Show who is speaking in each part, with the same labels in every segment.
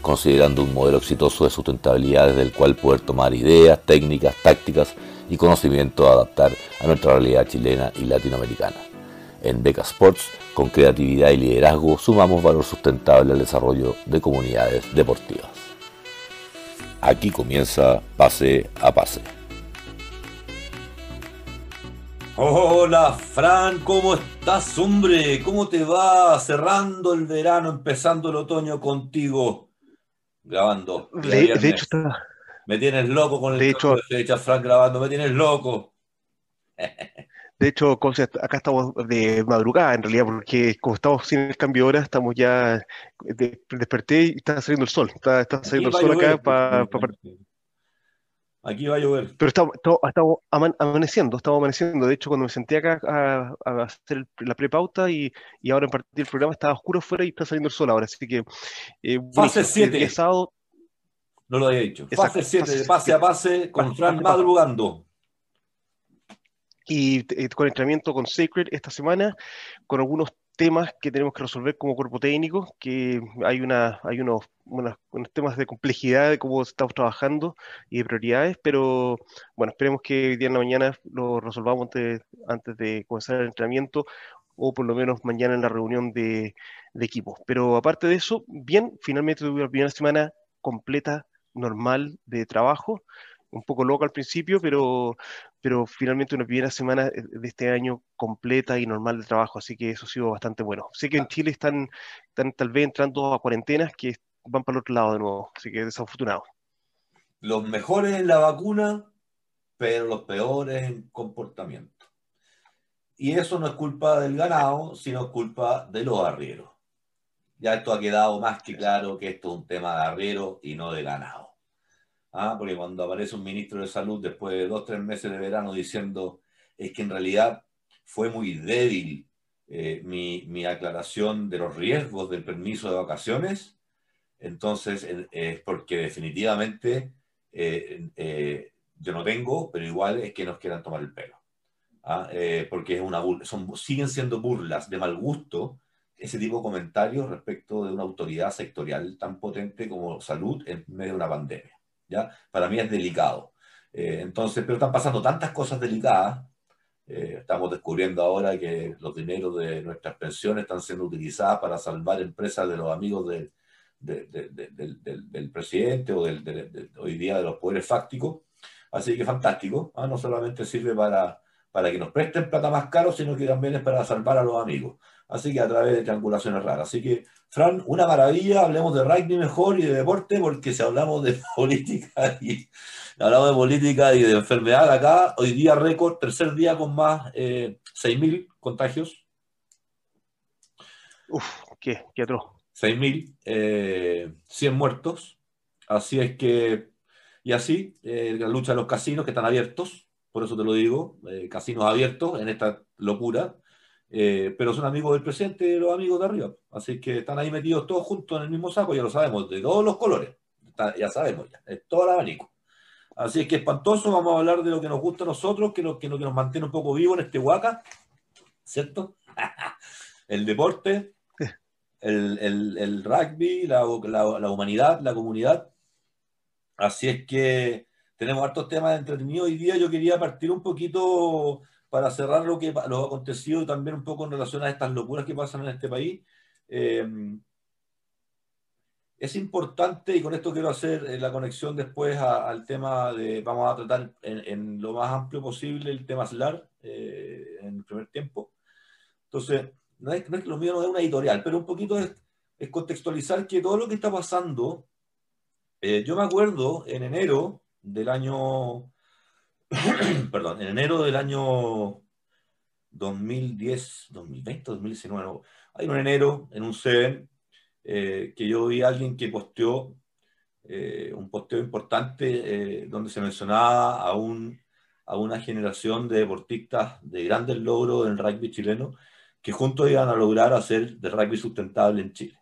Speaker 1: considerando un modelo exitoso de sustentabilidad desde el cual poder tomar ideas, técnicas, tácticas y conocimiento a adaptar a nuestra realidad chilena y latinoamericana. En Beca Sports, con creatividad y liderazgo, sumamos valor sustentable al desarrollo de comunidades deportivas. Aquí comienza Pase a Pase.
Speaker 2: Hola Fran, ¿cómo estás, hombre? ¿Cómo te va cerrando el verano, empezando el otoño contigo? Grabando.
Speaker 3: De, de hecho, está.
Speaker 2: Me tienes loco con el
Speaker 3: De hecho-
Speaker 2: de fecha, Fran, grabando, me tienes loco.
Speaker 3: De hecho, acá estamos de madrugada en realidad, porque como estamos sin el cambio de hora, estamos ya. de- desperté y está saliendo el sol. Está, está saliendo el sol acá. pa- pa- pa-
Speaker 2: Aquí va a llover.
Speaker 3: pero estamos, estamos, estamos aman- amaneciendo, estamos amaneciendo. De hecho, cuando me senté acá a, a hacer la prepauta y, y ahora en partir el programa estaba oscuro afuera y está saliendo el sol ahora. Así que. Eh. El día sábado,
Speaker 2: No lo había dicho.
Speaker 3: Exacto,
Speaker 2: Fase 7,
Speaker 3: fase
Speaker 2: de pase a pase, con Fran madrugando.
Speaker 3: y eh, con entrenamiento con Sacred esta semana, con algunos temas que tenemos que resolver como cuerpo técnico, que hay, una, hay unos, unas- unos temas de complejidad de cómo estamos trabajando y de prioridades, pero bueno, esperemos que hoy día en la mañana lo resolvamos antes, antes de comenzar el entrenamiento o por lo menos mañana en la reunión de, de equipo. Pero aparte de eso, bien, finalmente tuve la primera semana completa, normal de trabajo, un poco loca al principio, pero pero finalmente una primera semana de este año completa y normal de trabajo, así que eso ha sido bastante bueno. Sé que en Chile están, están tal vez entrando a cuarentenas que van para el otro lado de nuevo, así que desafortunado.
Speaker 2: Los mejores en la vacuna, pero los peores en comportamiento. Y eso no es culpa del ganado, sino es culpa de los arrieros. Ya esto ha quedado más que claro que esto es un tema de arriero y no de ganado. ¿Ah? Porque cuando aparece un ministro de salud después de dos, tres meses de verano diciendo es que en realidad fue muy débil eh, mi, mi aclaración de los riesgos del permiso de vacaciones, entonces es porque definitivamente eh, eh, yo no tengo, pero igual es que nos quieran tomar el pelo. ¿ah? Porque es una bur- son, siguen siendo burlas de mal gusto ese tipo de comentarios respecto de una autoridad sectorial tan potente como salud en medio de una pandemia. ¿Ya? Para mí es delicado. Eh, entonces, pero están pasando tantas cosas delicadas. eh, estamos descubriendo ahora que los dineros de nuestras pensiones están siendo utilizadas para salvar empresas de los amigos de, de- de- de- del, del- presidente o del- hoy día de los poderes fácticos. Así que fantástico. ¿ah? No solamente sirve para, para que nos presten plata más caro, sino que también es para salvar a los amigos. Así que a través de triangulaciones raras. Así que, Fran, una maravilla. Hablemos de rugby mejor y de deporte, porque si hablamos de política y hablamos de política y de enfermedad acá, hoy día récord, tercer día con más eh, 6.000 contagios.
Speaker 3: Uf, qué, qué atroz.
Speaker 2: 6.000, eh, 100 muertos. Así es que, y así, eh, la lucha de los casinos que están abiertos, por eso te lo digo, eh, casinos abiertos en esta locura, eh, pero son amigos del de los amigos de arriba. Así que están ahí metidos todos juntos en el mismo saco, ya lo sabemos, de todos los colores. Ya sabemos, ya, es todo el abanico. Así es que espantoso, vamos a hablar de lo que nos gusta a nosotros, que lo que, lo que nos mantiene un poco vivo en este huaca, ¿cierto? el deporte, el rugby, la, la- la humanidad, la comunidad. Así es que tenemos hartos temas entretenidos. Hoy día yo quería partir un poquito para cerrar lo que lo acontecido también un poco en relación a estas locuras que pasan en este país. Eh, es importante, y con esto quiero hacer eh, la conexión después a- al tema de, vamos a tratar en, en lo más amplio posible el tema SLAR eh, en el primer tiempo. Entonces, no es, no es lo mío no es una editorial, pero un poquito es, es contextualizar que todo lo que está pasando, eh, yo me acuerdo en enero del año, perdón, en enero del año 2010, 2020, 2019, no, hay un enero en un CEN eh, que yo vi a alguien que posteó eh, un posteo importante donde se mencionaba a, un, a una generación de deportistas de grandes logros en el rugby chileno que juntos iban a lograr hacer de rugby sustentable en Chile.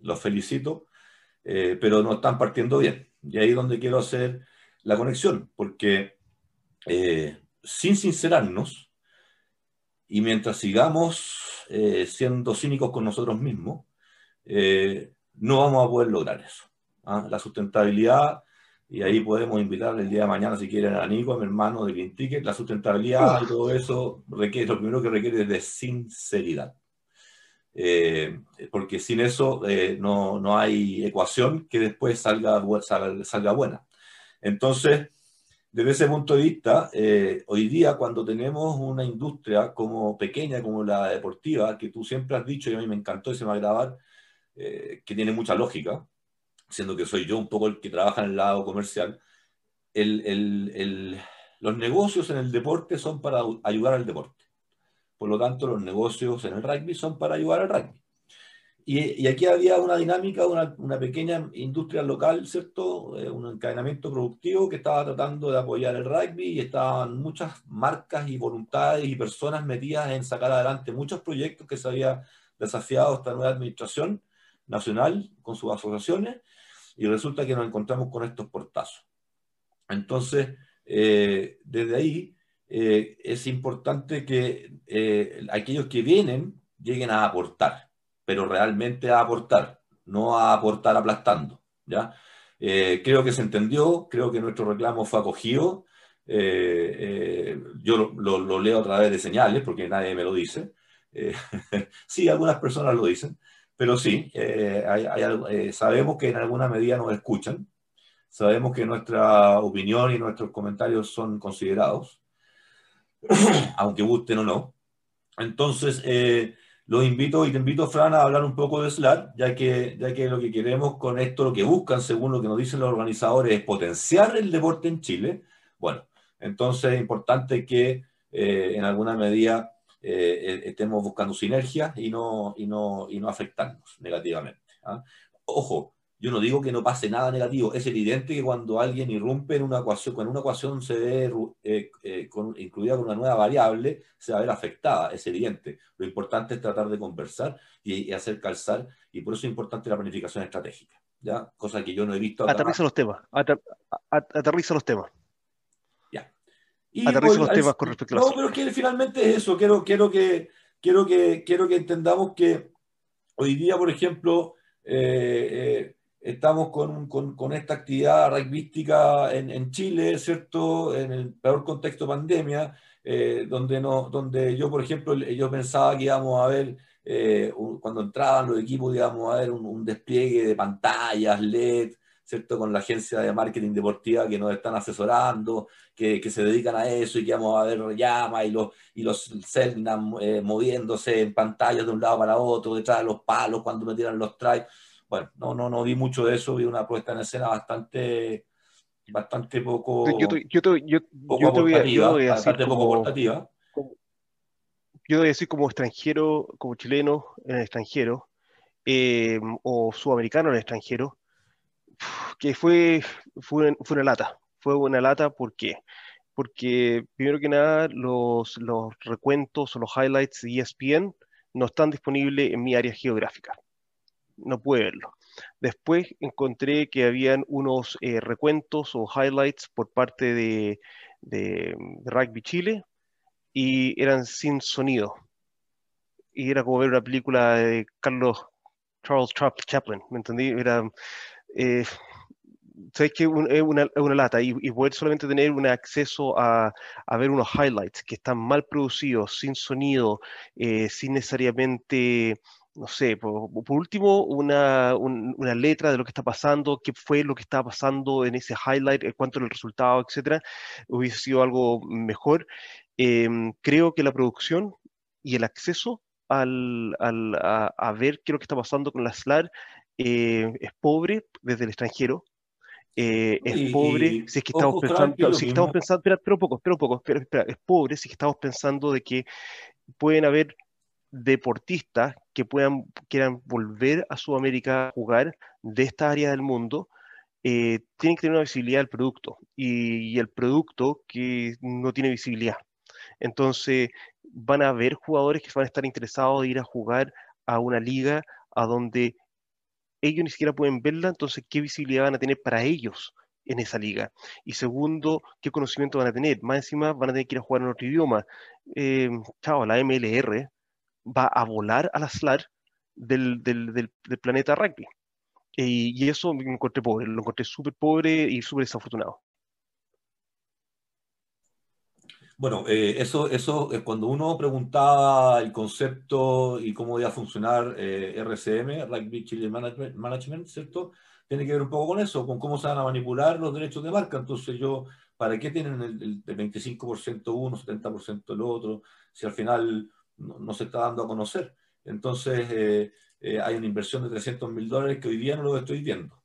Speaker 2: Los felicito, pero no están partiendo bien. Y ahí es donde quiero hacer la conexión, porque sin sincerarnos, y mientras sigamos eh, siendo cínicos con nosotros mismos, eh, no vamos a poder lograr eso. ¿ah? La sustentabilidad, y ahí podemos invitar el día de mañana, si quieren, a Nico, a mi hermano de Green Ticket, la sustentabilidad y todo eso, requiere, lo primero que requiere es de sinceridad. Eh, porque sin eso no, no, hay ecuación que después salga, salga, salga buena. Entonces, desde ese punto de vista, eh, hoy día cuando tenemos una industria como pequeña como la deportiva, que tú siempre has dicho y a mí me encantó y se va a grabar, eh, que tiene mucha lógica, siendo que soy yo un poco el que trabaja en el lado comercial, los negocios en el deporte son para ayudar al deporte. Por lo tanto, los negocios en el rugby son para ayudar al rugby. Y, aquí había una dinámica, una, una, pequeña industria local, ¿cierto? Eh, un encadenamiento productivo que estaba tratando de apoyar el rugby y estaban muchas marcas y voluntades y personas metidas en sacar adelante muchos proyectos que se había desafiado esta nueva administración nacional con sus asociaciones y resulta que nos encontramos con estos portazos. Entonces, eh, desde ahí eh, es importante que aquellos que vienen lleguen a aportar pero realmente a aportar, no a aportar aplastando. ¿ya? Eh, creo que se entendió, creo que nuestro reclamo fue acogido. Eh, eh, yo lo, leo a través de señales porque nadie me lo dice. sí, algunas personas lo dicen, pero sí, sabemos que en alguna medida nos escuchan, sabemos que nuestra opinión y nuestros comentarios son considerados, aunque gusten o no. Entonces, los invito y te invito, Fran, a hablar un poco de SLAR, ya que, ya que lo que queremos con esto, lo que buscan, según lo que nos dicen los organizadores, es potenciar el deporte en Chile. Bueno, entonces es importante que eh, en alguna medida eh, e-, estemos buscando sinergias y no, y no, y no afectarnos negativamente. ¿ah? Ojo, yo no digo que no pase nada negativo. Es evidente que cuando alguien irrumpe en una ecuación, cuando una ecuación se ve eh, eh, incluida con una nueva variable, se va a ver afectada. Es evidente. Lo importante es tratar de conversar y, hacer calzar. Y por eso es importante la planificación estratégica. ¿ya? Cosa que yo no he visto.
Speaker 3: Aterriza los temas. aterriza los temas.
Speaker 2: Ya.
Speaker 3: Y aterriza los temas con respecto a
Speaker 2: No, pero que finalmente es eso. Quiero, quiero, que, quiero, que, quiero que entendamos que hoy día, por ejemplo, eh, estamos con, con, esta actividad rugbyística en, en, Chile, ¿cierto? En el peor contexto pandemia, eh, donde, no, donde yo, por ejemplo, yo pensaba que íbamos a ver, eh, cuando entraban los equipos, íbamos a ver un, despliegue de pantallas, LED, ¿cierto? Con la agencia de marketing deportiva que nos están asesorando, que, que se dedican a eso y que vamos a ver llamas y los, y los eh, moviéndose en pantallas de un lado para otro, detrás de los palos cuando metieran los tries bueno, no, no, no vi mucho de eso, vi una puesta en escena bastante, bastante poco,
Speaker 3: yo te, yo te, yo,
Speaker 2: poco yo voy yo voy a bastante poco portativa.
Speaker 3: yo voy a decir como extranjero, como chileno en el extranjero, eh, o sudamericano en el extranjero, que fue, fue, fue una lata. Fue una lata, ¿por qué? Porque primero que nada, los, los recuentos o los highlights de ESPN no están disponibles en mi área geográfica no pude verlo. Después encontré que habían unos eh, recuentos o highlights por parte de, Rugby Chile y eran sin sonido. Y era como ver una película de Carlos Charles Chaplin, ¿me entendí? Era, eh, ¿sabes que Es una, lata y, poder solamente tener un acceso a, ver unos highlights que están mal producidos, sin sonido, eh, sin necesariamente no sé, por, último, una, letra de lo que está pasando, qué fue lo que estaba pasando en ese highlight, cuánto era el resultado, etcétera, hubiese sido algo mejor. Em, creo que la producción y el acceso al, a, ver qué es lo que está pasando con la SLAR eh, es pobre desde el extranjero. Eh, es pobre si es que estamos pensando, si estamos pensando, espera, espera un poco, espera un poco, espera, espera, es pobre si es que estamos pensando de que pueden haber deportistas que puedan, quieran volver a Sudamérica a jugar de esta área del mundo eh, tienen que tener una visibilidad del producto y, el producto que no tiene visibilidad. Entonces, van a haber jugadores que van a estar interesados de ir a jugar a una liga a donde ellos ni siquiera pueden verla, entonces, ¿qué visibilidad van a tener para ellos en esa liga? Y segundo, ¿qué conocimiento van a tener? Más encima van a tener que ir a jugar en otro idioma. Eh, chao, la MLR va a volar a la SLAR del, del planeta rugby. Y, eso me encontré pobre, lo encontré súper pobre y súper desafortunado.
Speaker 2: Bueno, eh, eso, eso cuando uno preguntaba el concepto y cómo iba a funcionar eh, RCM, Rugby Chile Management, ¿cierto? Tiene que ver un poco con eso, con cómo se van a manipular los derechos de marca. Entonces yo, ¿para qué tienen el, 25% uno, 70% el otro, si al final no, se está dando a conocer? Entonces, eh, eh, hay una inversión de 300 mil dólares que hoy día no lo estoy viendo.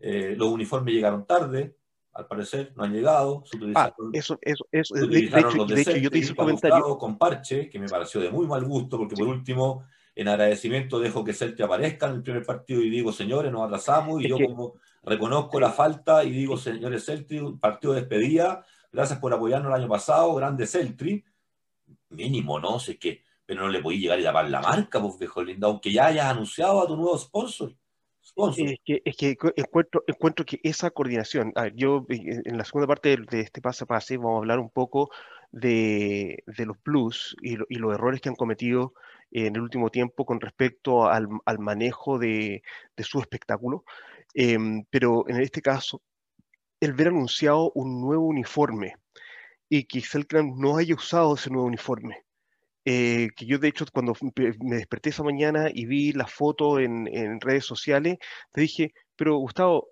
Speaker 2: Eh, los uniformes llegaron tarde, al parecer, no han llegado.
Speaker 3: ah, eso, eso, eso. De, hecho, de hecho, yo te hice un comentario.
Speaker 2: Con parche, que me pareció de muy mal gusto, porque por último, en agradecimiento, dejo que Celtic aparezca en el primer partido y digo, señores, nos atrasamos, y yo como reconozco la falta y digo, señores Celtic, partido de despedida, gracias por apoyarnos el año pasado, grande Celtic, mínimo, ¿no? sé qué pero no le podéis llegar a llamar la marca, pues viejo lindo, aunque ya hayas anunciado a tu nuevo sponsor.
Speaker 3: Es que, es que encuentro, encuentro que esa coordinación, yo eh, en la segunda parte de, este paso a pase vamos a hablar un poco de, de los plus y, y, los errores que han cometido en el último tiempo con respecto al, al manejo de, de, su espectáculo. Em, pero en este caso, el ver anunciado un nuevo uniforme y que Selkram no haya usado ese nuevo uniforme, eh, que yo de hecho cuando me desperté esa mañana y vi la foto en, redes sociales, te dije, pero Gustavo,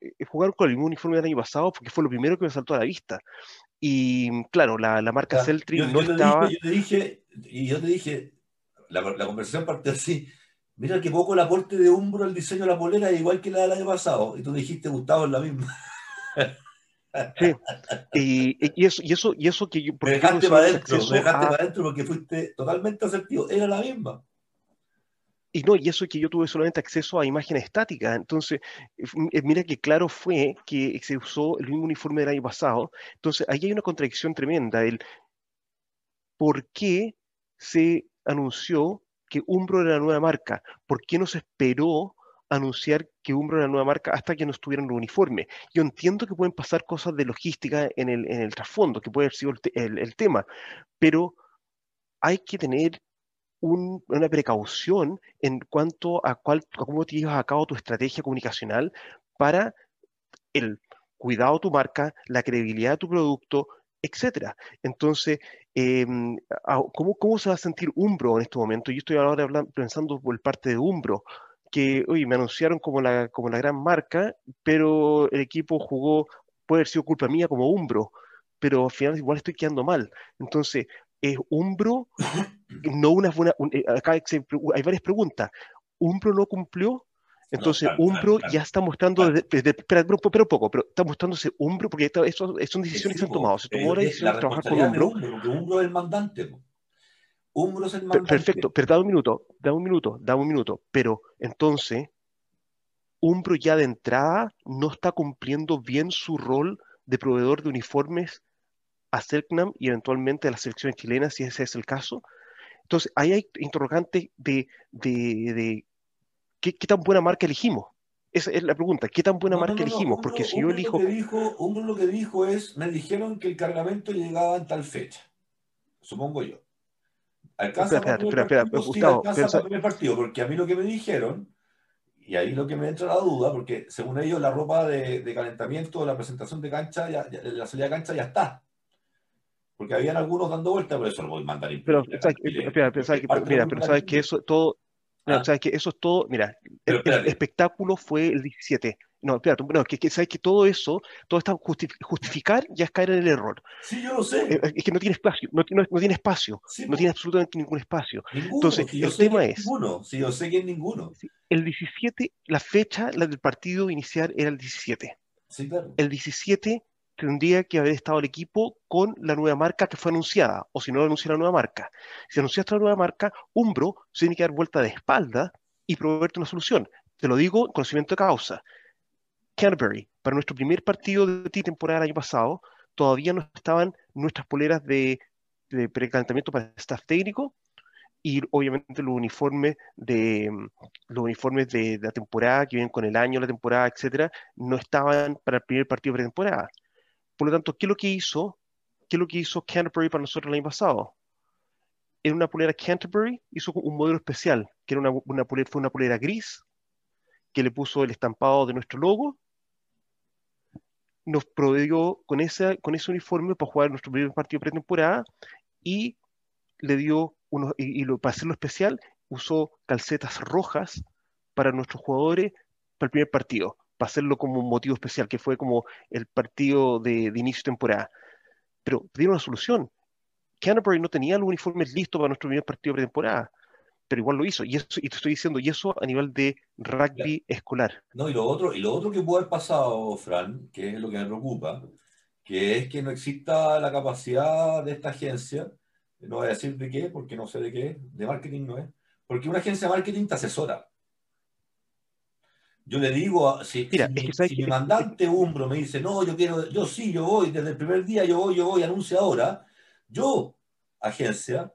Speaker 3: eh, jugar con el mismo uniforme del año pasado porque fue lo primero que me saltó a la vista. Y claro, la, marca Celtri no estaba...
Speaker 2: yo te dije, y yo te dije, la, la conversación partió así, mira que poco el aporte de Umbro al diseño de la polera es igual que la del año pasado. Y tú dijiste, Gustavo, es la misma.
Speaker 3: Sí. Y, eso, y, eso, y eso que yo.
Speaker 2: Me dejaste para adentro, me dejaste para adentro porque fuiste totalmente asertivo. Era la misma.
Speaker 3: Y no, y eso que yo tuve solamente acceso a imágenes estáticas. Entonces, eh, mira que claro fue que se usó el mismo uniforme del año pasado. Entonces, ahí hay una contradicción tremenda. El por qué se anunció que Umbro era la nueva marca. ¿Por qué no se esperó anunciar que Umbro era una nueva marca hasta que no estuvieran los uniformes. Yo entiendo que pueden pasar cosas de logística en el, en el trasfondo, que puede haber sido el, tema, pero hay que tener una precaución en cuanto a, cuál, cómo te llevas a cabo tu estrategia comunicacional para el cuidado de tu marca, la credibilidad de tu producto, etcétera. Entonces, em, ¿cómo, ¿cómo, se va a sentir Umbro en este momento? Yo estoy ahora pensando por parte de Umbro que, oye, me anunciaron como la, como la gran marca, pero el equipo jugó, puede haber sido culpa mía como Umbro, pero al final igual estoy quedando mal. Entonces, ¿es Umbro no una buena... Eh, acá hay varias preguntas. ¿Umbro no cumplió? Entonces, Umbro ya está mostrando, espera, pero, poco, pero está mostrándose Umbro, porque eso, son decisiones que se han tomado. Se tomó la decisión de trabajar con Umbro.
Speaker 2: Umbro es el mandante.
Speaker 3: Perfecto, pero da un minuto, da un minuto, da un minuto. Pero entonces, Umbro ya de entrada no está cumpliendo bien su rol de proveedor de uniformes a CERCNAM y eventualmente a las selecciones chilenas, si ese es el caso. Entonces, ahí hay interrogantes de, de, ¿qué, tan buena marca elegimos. Esa es la pregunta, ¿qué tan buena marca elegimos? Porque si yo elijo...
Speaker 2: Lo que dijo, Umbro lo que dijo es, me dijeron que el cargamento llegaba en tal fecha, supongo yo. Alcanza espera, espera, espera, Gustavo, alcanza para el partido, porque a mí lo que me dijeron, y ahí lo que me entra la duda, porque según ellos la ropa de, de calentamiento, la presentación de cancha, ya, la salida de cancha ya está. Porque habían algunos dando vueltas, por eso lo voy a mandar.
Speaker 3: Pero, espera, mira, pero sabes que eso todo, ¿Ah? sabes que eso es todo, mira, el, espectáculo fue el 17. No, espérate, no, que, que sabes que todo eso, todo está justificar ya es caer en el error.
Speaker 2: Sí, yo lo sé. Eh,
Speaker 3: es que no tiene espacio, no, no, tiene espacio, no tiene absolutamente ningún espacio. Entonces, el tema es.
Speaker 2: Ninguno, sí, yo sé que es ninguno.
Speaker 3: El 17, la fecha la del partido inicial era el 17.
Speaker 2: Sí, claro.
Speaker 3: El 17 tendría que haber estado el equipo con la nueva marca que fue anunciada, o si no anuncia la nueva marca. Si anunciaste la nueva marca, Umbro tiene que dar vuelta de espalda y proveerte una solución. Te lo digo en conocimiento de causa Canterbury, para nuestro primer partido de temporada el año pasado, todavía no estaban nuestras poleras de, de precalentamiento para staff técnico y obviamente los uniformes de los uniformes de, la temporada que vienen con el año, la temporada, etcétera, no estaban para el primer partido de pretemporada. Por lo tanto, ¿qué es lo que hizo? ¿Qué es lo que hizo Canterbury para nosotros el año pasado? En una polera Canterbury hizo un modelo especial, que era una, una polera, fue una polera gris, que le puso el estampado de nuestro logo nos proveyó con, esa, con ese uniforme para jugar nuestro primer partido pretemporada y le dio unos, y, lo, para hacerlo especial, usó calcetas rojas para nuestros jugadores para el primer partido, para hacerlo como un motivo especial, que fue como el partido de, de inicio de temporada. Pero dieron una solución. Canterbury no tenía los uniformes listos para nuestro primer partido pretemporada pero igual lo hizo. Y, eso, y te estoy diciendo, y eso a nivel de rugby escolar.
Speaker 2: No, y lo otro, y lo otro que puede haber pasado, Fran, que es lo que me preocupa, que es que no exista la capacidad de esta agencia, no voy a decir de qué, porque no sé de qué, de marketing no es, porque una agencia de marketing te asesora. Yo le digo, si, Mira, si, mi, mandante Umbro me dice, no, yo quiero, yo sí, yo voy, desde el primer día yo voy, yo voy, anuncia ahora, yo, agencia,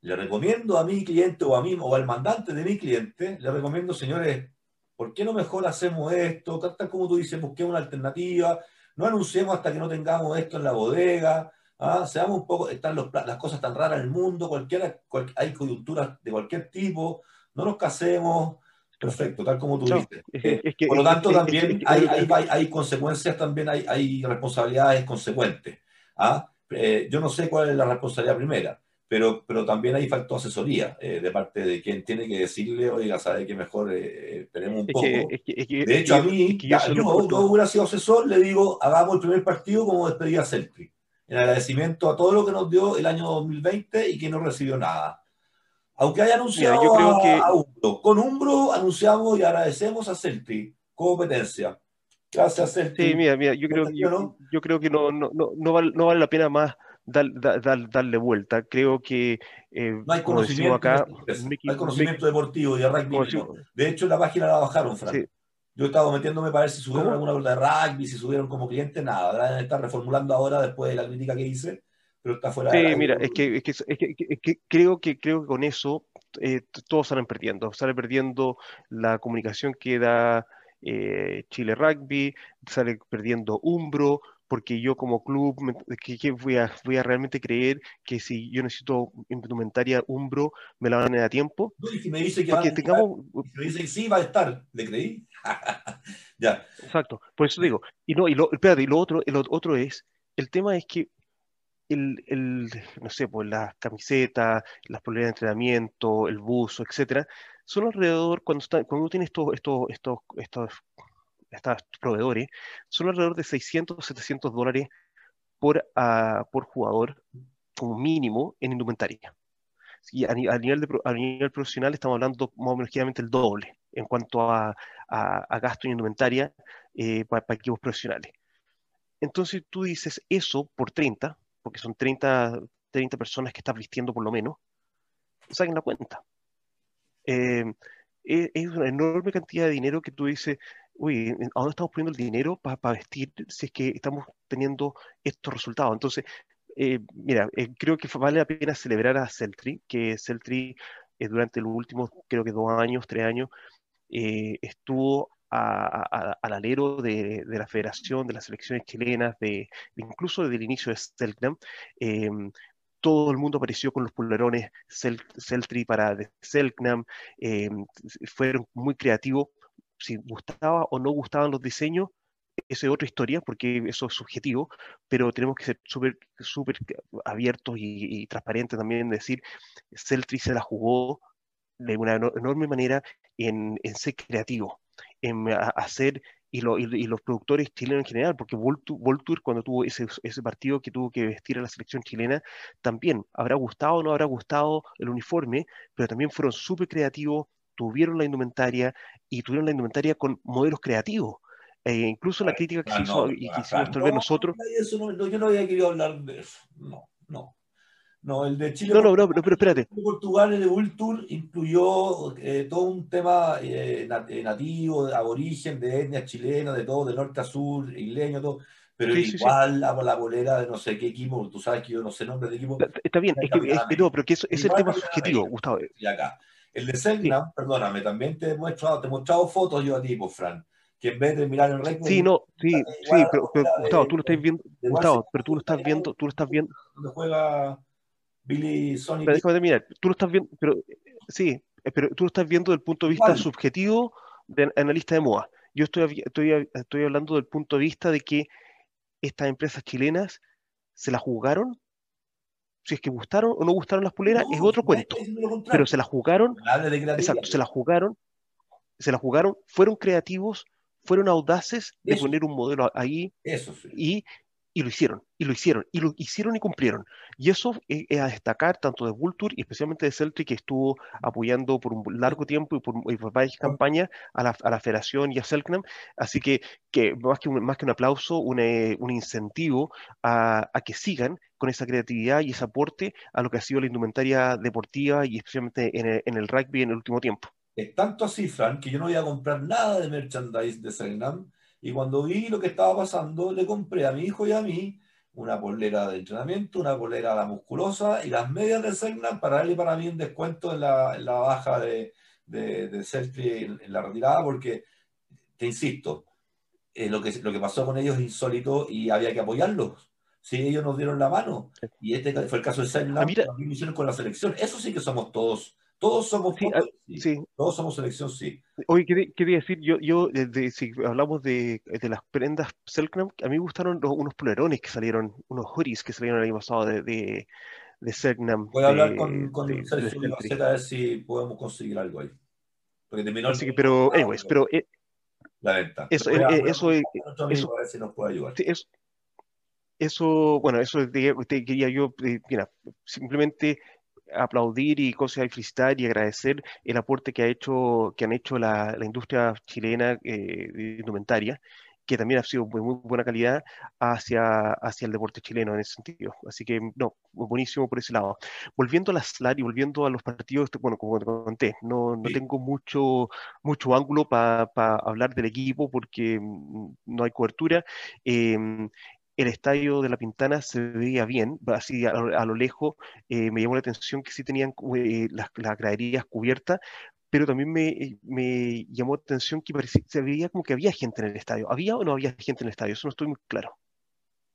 Speaker 2: le recomiendo a mi cliente o a mí o al mandante de mi cliente, le recomiendo, señores, ¿por qué no mejor hacemos esto? Tal como tú dices, busquemos una alternativa, no anunciemos hasta que no tengamos esto en la bodega, ¿ah? seamos un poco, están las cosas tan raras en el mundo, cualquiera, hay coyunturas de cualquier tipo, no nos casemos, perfecto, tal como tú dices. Eh, por lo tanto, también hay, consecuencias, también hay, hay responsabilidades consecuentes. ¿ah? Eh, yo no sé cuál es la responsabilidad primera pero, pero también ahí faltó asesoría eh, de parte de quien tiene que decirle, oiga, sabe que mejor eh, esperemos un poco. de hecho, a mí, yo, yo, hubiera sido asesor, le digo, hagamos el primer partido como despedida a Celtic, en agradecimiento a todo lo que nos dio el año 2020 y que no recibió nada. Aunque haya anunciado yo creo a, que... a Umbro. Con Umbro anunciamos y agradecemos a Celtic, competencia. Gracias, Celtic.
Speaker 3: Sí, mira, mira, yo creo, yo, yo creo que no, no, no, no, vale, no vale la pena más darle vuelta. Creo que,
Speaker 2: eh, no hay conocimiento, acá, hay conocimiento deportivo de rugby. De hecho, la página la bajaron, Frank. Yo estaba metiéndome para ver si subieron alguna cosa de rugby, si subieron como cliente, nada. Deben estar reformulando ahora después de la crítica que hice, pero está fuera
Speaker 3: sí, mira, es que, es, que, es, que, creo que creo que con eso eh, todos salen perdiendo. Sale perdiendo la comunicación que da eh, Chile Rugby, sale perdiendo Umbro, porque yo como club que, voy, a, voy a realmente creer que si yo necesito indumentaria Umbro, me la van a dar a tiempo.
Speaker 2: No, y si me dice que, va tengamos... si me dice que sí va a estar, ¿le creí? ya.
Speaker 3: Exacto, por eso digo. Y no, y lo, espérate, y lo otro, el otro es, el tema es que el, el, no sé, pues las camisetas, las poleras de entrenamiento, el buzo, etcétera, son alrededor, cuando, está, cuando uno tiene estos, estos, estos, estos estos proveedores, son alrededor de 600 700 dólares por, uh, por jugador como mínimo en indumentaria. Y a, nivel de, a nivel profesional estamos hablando más o menos el doble en cuanto a, a, gasto en indumentaria eh, para, equipos profesionales. Entonces tú dices eso por 30, porque son 30, 30 personas que estás vistiendo por lo menos, saquen la cuenta. Eh, es, una enorme cantidad de dinero que tú dices, uy, ¿a dónde estamos poniendo el dinero para vestir si es que estamos teniendo estos resultados? Entonces, eh, mira, eh, creo que vale la pena celebrar a Celtri, que Celtri eh, durante los últimos, creo que dos años, tres años, estuvo al alero de, la federación, de las selecciones chilenas, de, incluso desde el inicio de. Em, todo el mundo apareció con los pulverones Celtri para Selknam, fueron muy creativos si gustaba o no gustaban los diseños, esa es otra historia, porque eso es subjetivo, pero tenemos que ser súper super abiertos y, transparentes también, decir, Celtri se la jugó de una enorme manera en, ser creativo, en hacer, y, los productores chilenos en general, porque Voltur, cuando tuvo ese, ese, partido que tuvo que vestir a la selección chilena, también habrá gustado o no habrá gustado el uniforme, pero también fueron súper creativos, tuvieron la indumentaria y tuvieron la indumentaria con modelos creativos. E incluso la crítica que, se hizo, y que hicimos nosotros.
Speaker 2: yo no había querido hablar de eso. No, no. No, el de Chile.
Speaker 3: No, no, no, pero espérate.
Speaker 2: Portugal el World Tour incluyó eh, todo un tema eh, eh, nativo, aborigen, de etnia chilena, de todo, de norte a sur, isleño, todo. Pero igual La, la bolera de no sé qué equipo, tú sabes que yo no sé nombre de equipo.
Speaker 3: Está bien, es que, es, no, pero que eso, es el tema subjetivo, Gustavo.
Speaker 2: Y acá. El de Selknam, perdóname, también te he mostrado, te he mostrado fotos yo a ti, pues, Fran que en vez de mirar el récord.
Speaker 3: Sí, no, sí, sí, pero, Gustavo, tú lo estás viendo, Gustavo, pero tú lo estás viendo, tú lo estás viendo.
Speaker 2: Donde juega Billy Sonic.
Speaker 3: Pero déjame terminar, tú lo estás viendo, pero sí, pero tú lo estás viendo desde el punto de vista subjetivo de analista de moda. Yo estoy, estoy, estoy hablando del punto de vista de que estas empresas chilenas se la jugaron. Si es que gustaron o no gustaron las puleras, es otro cuento. Pero se la jugaron. Exacto, se la jugaron. Se la jugaron, fueron creativos, fueron audaces de poner un modelo ahí
Speaker 2: Eso
Speaker 3: y, y, lo hicieron, y lo hicieron, y lo hicieron y cumplieron. Y eso es, a destacar tanto de Vulture y especialmente de Celtic, que estuvo apoyando por un largo tiempo y por, varias campañas a la, a la, federación y a Selknam. Así que, que, más, que un, más que un aplauso, un, eh, un incentivo a, a, que sigan con esa creatividad y ese aporte a lo que ha sido la indumentaria deportiva y especialmente en el, en el rugby en el último tiempo.
Speaker 2: Es tanto así, Fran, que yo no voy a comprar nada de merchandise de Selknam. Y cuando vi lo que estaba pasando, le compré a mi hijo y a mí una polera de entrenamiento, una polera la musculosa y las medias de Selknam para darle para mí un descuento en la, en la baja de, de, de en, la retirada, porque, te insisto, eh, lo, que, lo que pasó con ellos es insólito y había que apoyarlos. Sí, ellos nos dieron la mano, y este fue el caso de Selknam, ah, hicieron con la selección. Eso sí que somos todos todos somos sí, ah, sí. Todos somos selección, sí.
Speaker 3: Oye, quería, decir, yo, yo si hablamos de, de, las prendas Selknam, a mí me gustaron unos polerones que salieron, unos hoodies que salieron el año pasado de, de, de Selknam.
Speaker 2: Voy a hablar con, con Sergio a ver si podemos conseguir algo ahí. Porque terminó
Speaker 3: Así que, pero, anyways, pero... Eh,
Speaker 2: la venta.
Speaker 3: Eso, eh, eso, es...
Speaker 2: Eso, a ver si nos puede ayudar.
Speaker 3: Eso, eso, bueno, eso te, te quería yo, eh, mira, simplemente aplaudir y cosas y felicitar y agradecer el aporte que ha hecho que han hecho la, la industria chilena eh, de indumentaria que también ha sido muy, muy, buena calidad hacia, hacia el deporte chileno en ese sentido. Así que, no, buenísimo por ese lado. Volviendo a la SLAR y volviendo a los partidos, bueno, como te conté, no, no sí. tengo mucho, mucho ángulo para pa hablar del equipo porque mm, no hay cobertura. Eh, el estadio de La Pintana se veía bien, así a, a lo lejos eh, me llamó la atención que sí tenían eh, las, graderías cubiertas, pero también me, me llamó la atención que se veía como que había gente en el estadio. ¿Había o no había gente en el estadio? Eso no estoy muy claro.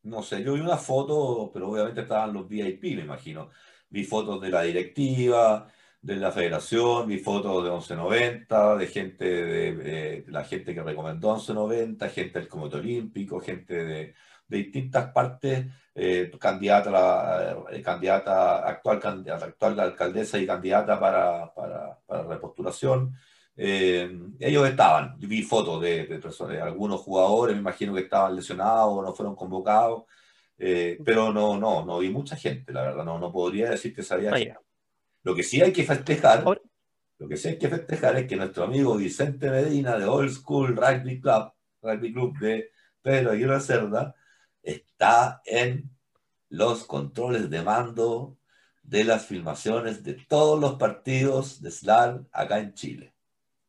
Speaker 2: No sé, yo vi una foto, pero obviamente estaban los VIP, me imagino. Vi fotos de la directiva, de la federación, vi fotos de 1190, de gente de, de, de la gente que recomendó 1190, gente del Comité Olímpico, gente de de distintas partes, eh, candidata, eh, candidata actual, candidata, actual alcaldesa y candidata para, para, para repostulación. Eh, ellos estaban, yo vi fotos de, de, personas, algunos jugadores, me imagino que estaban lesionados o no fueron convocados, eh, pero no, no, no vi mucha gente, la verdad, no, no podría decir que sabía. Ah, lo que sí hay que festejar, lo que sí hay que festejar es que nuestro amigo Vicente Medina de Old School Rugby Club, Rugby Club de Pedro Aguirre Cerda, está en los controles de mando de las filmaciones de todos los partidos de SLAR acá en Chile.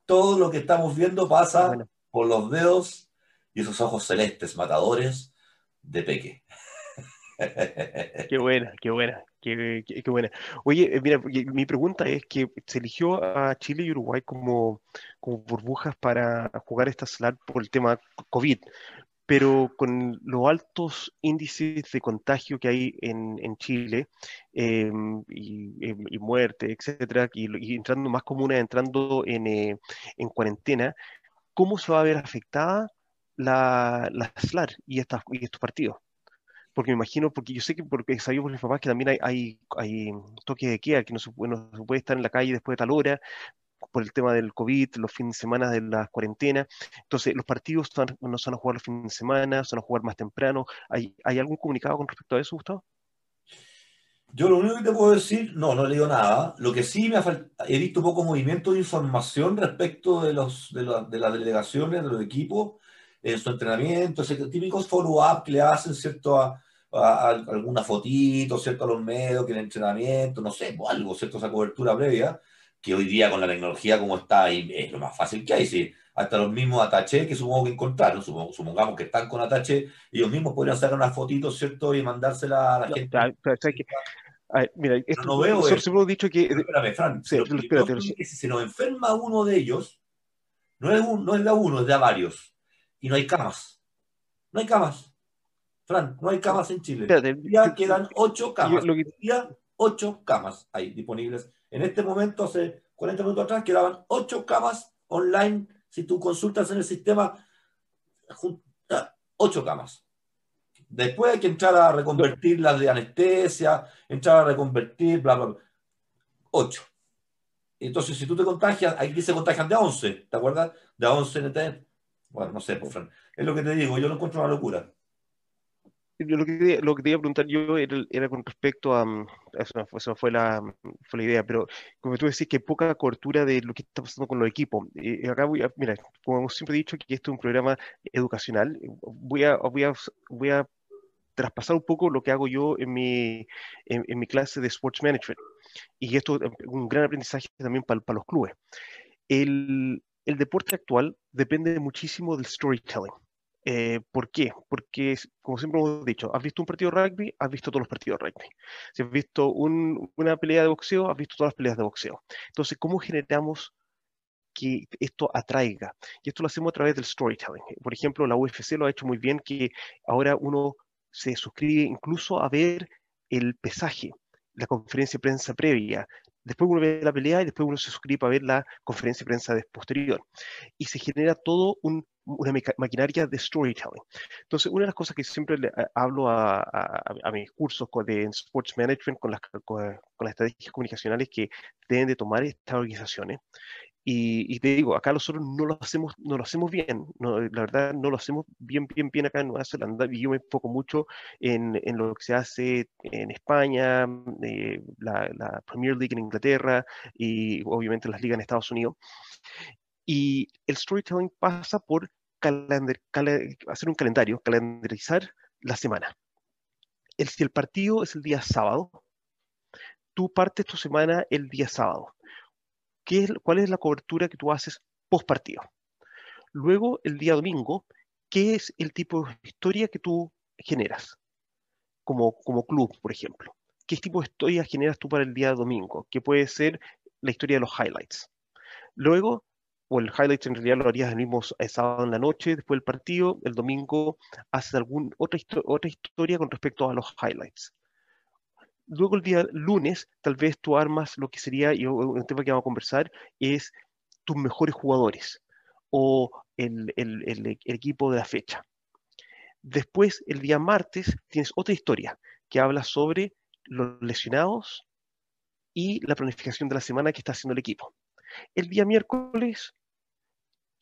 Speaker 2: Todo lo que estamos viendo pasa bueno. por los dedos y esos ojos celestes matadores de Peque.
Speaker 3: Qué buena, qué buena, qué, qué, qué, buena. Oye, eh, mira, mi pregunta es que se eligió a Chile y Uruguay como, como burbujas para jugar esta SLAR por el tema COVID, pero con los altos índices de contagio que hay en, en Chile eh, y, em, y, muerte, etcétera, y, y, entrando más comunes, entrando en, eh, en, cuarentena, ¿cómo se va a ver afectada la, la SLAR y, estas, y estos partidos? Porque me imagino, porque yo sé que porque sabía por mis papás que también hay, hay, hay toque de queda, que no se, no se puede estar en la calle después de tal hora, por el tema del COVID, los fines de semana de la cuarentena. Entonces, los partidos no se van a jugar los fines de semana, se van a jugar más temprano. ¿Hay, ¿Hay algún comunicado con respecto a eso, Gustavo?
Speaker 2: Yo lo único que te puedo decir, no, no he leído nada. Lo que sí me ha he visto poco movimiento de información respecto de, los, de, la, de las delegaciones, de los equipos, en su entrenamiento, ese típicos follow-up que le hacen, ¿cierto? A, alguna fotito, ¿cierto? A los medios, que el entrenamiento, no sé, algo, ¿cierto? Esa cobertura previa, que hoy día con la tecnología como está, es lo más fácil que hay, sí. Hasta los mismos Atache que supongo que encontraron, supongamos que están con Atache, ellos mismos podrían sacar unas fotitos, ¿cierto? Y mandársela a la gente.
Speaker 3: mira, esto, no veo. Nosotros hemos dicho que.
Speaker 2: Espérame, Fran. Sí, espérate, si se nos enferma uno de ellos, no es, un, no es la uno, es de a varios. Y no hay camas. No hay camas. Fran, no hay camas en Chile. ya quedan ocho camas. Ya ocho camas ahí disponibles. En este momento, hace 40 minutos atrás, quedaban ocho camas online. Si tú consultas en el sistema, ocho camas. Después hay que entrar a reconvertir las de anestesia, entrar a reconvertir, bla, bla, bla. Ocho. Entonces, si tú te contagias, aquí se contagian de 11, ¿te acuerdas? De 11 NT. Bueno, no sé, pues, Fran. Es lo que te digo, yo lo encuentro una locura
Speaker 3: lo que, lo que te iba a preguntar yo era, con respecto a, mm, eso, fue, la, fue la idea, pero como tú decís que poca cobertura de lo que está pasando con los equipos. Eh, acá voy a, mira, como hemos siempre dicho que esto es un programa educacional, voy a, voy a, voy a traspasar un poco lo que hago yo en mi, en, mi clase de Sports Management. Y esto es un gran aprendizaje también para, para los clubes. El, el deporte actual depende muchísimo del storytelling. Eh, ¿Por qué? Porque, como siempre hemos dicho, has visto un partido de rugby, has visto todos los partidos de rugby. Si has visto una pelea de boxeo, has visto todas las peleas de boxeo. Entonces, ¿cómo generamos que esto atraiga? Y esto lo hacemos a través del storytelling. Por ejemplo, la UFC lo ha hecho muy bien, que ahora uno se suscribe incluso a ver el pesaje, la conferencia de prensa previa, después uno ve la pelea y después uno se suscribe para ver la conferencia de prensa posterior. Y se genera todo un una maquinaria de storytelling. Entonces, una de las cosas que siempre le hablo a, a, mis cursos de Sports Management con las, con, las estrategias comunicacionales que deben de tomar estas organizaciones. Y, te digo, acá nosotros no lo hacemos, no lo hacemos bien, la verdad no lo hacemos bien, bien, bien acá en Nueva Zelanda. Y yo me enfoco mucho en, en lo que se hace en España, eh, la, la Premier League en Inglaterra y obviamente las ligas en Estados Unidos. Y el storytelling pasa por hacer un calendario, calendarizar la semana. El, si el partido es el día sábado, tú partes tu semana el día sábado. ¿Qué es, ¿Cuál es la cobertura que tú haces post partido? Luego, el día domingo, ¿qué es el tipo de historia que tú generas? Como, como club, por ejemplo. ¿Qué tipo de historia generas tú para el día domingo? Que puede ser la historia de los highlights. Luego, o el highlight en realidad lo harías el mismo sábado en la noche, después del partido, el domingo haces alguna otra, otra historia con respecto a los highlights. Luego el día lunes, tal vez tú armas lo que sería, y un tema que vamos a conversar, es tus mejores jugadores o el, el equipo de la fecha. Después, el día martes, tienes otra historia que habla sobre los lesionados y la planificación de la semana que está haciendo el equipo. El día miércoles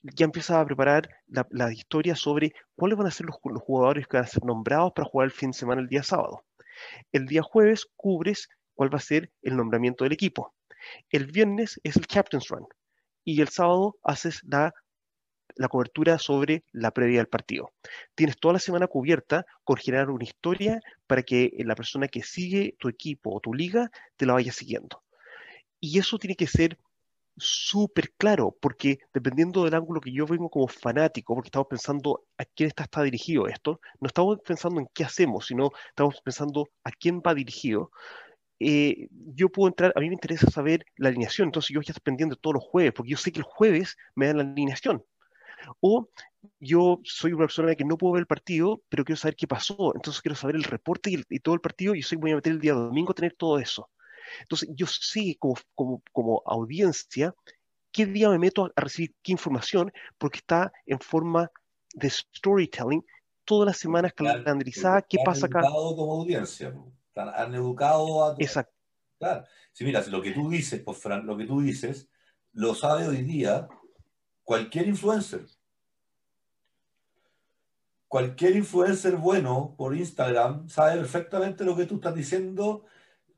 Speaker 3: ya empieza a preparar la, historia sobre cuáles van a ser los, jugadores que van a ser nombrados para jugar el fin de semana el día sábado. El día jueves cubres cuál va a ser el nombramiento del equipo. El viernes es el Captain's Run y el sábado haces la, la cobertura sobre la previa del partido. Tienes toda la semana cubierta con generar una historia para que la persona que sigue tu equipo o tu liga te la vaya siguiendo. Y eso tiene que ser súper claro, porque dependiendo del ángulo que yo vengo como fanático, porque estamos pensando a quién está, está dirigido esto, no estamos pensando en qué hacemos, sino estamos pensando a quién va dirigido. Eh, yo puedo entrar, a mí me interesa saber la alineación, entonces yo ya estoy pendiente todos los jueves, porque yo sé que el jueves me dan la alineación. O yo soy una persona que no puedo ver el partido, pero quiero saber qué pasó, entonces quiero saber el reporte y, todo el partido, y que voy a meter el día domingo a tener todo eso. Entonces, yo sé como, como, como audiencia qué día me meto a, recibir qué información, porque está en forma de storytelling todas las semanas calendarizada, qué pasa acá.
Speaker 2: educado como audiencia, han educado a...
Speaker 3: Exacto.
Speaker 2: Claro. Si miras, lo que tú dices, pues Fran, lo que tú dices, lo sabe hoy día cualquier influencer. Cualquier influencer bueno por Instagram sabe perfectamente lo que tú estás diciendo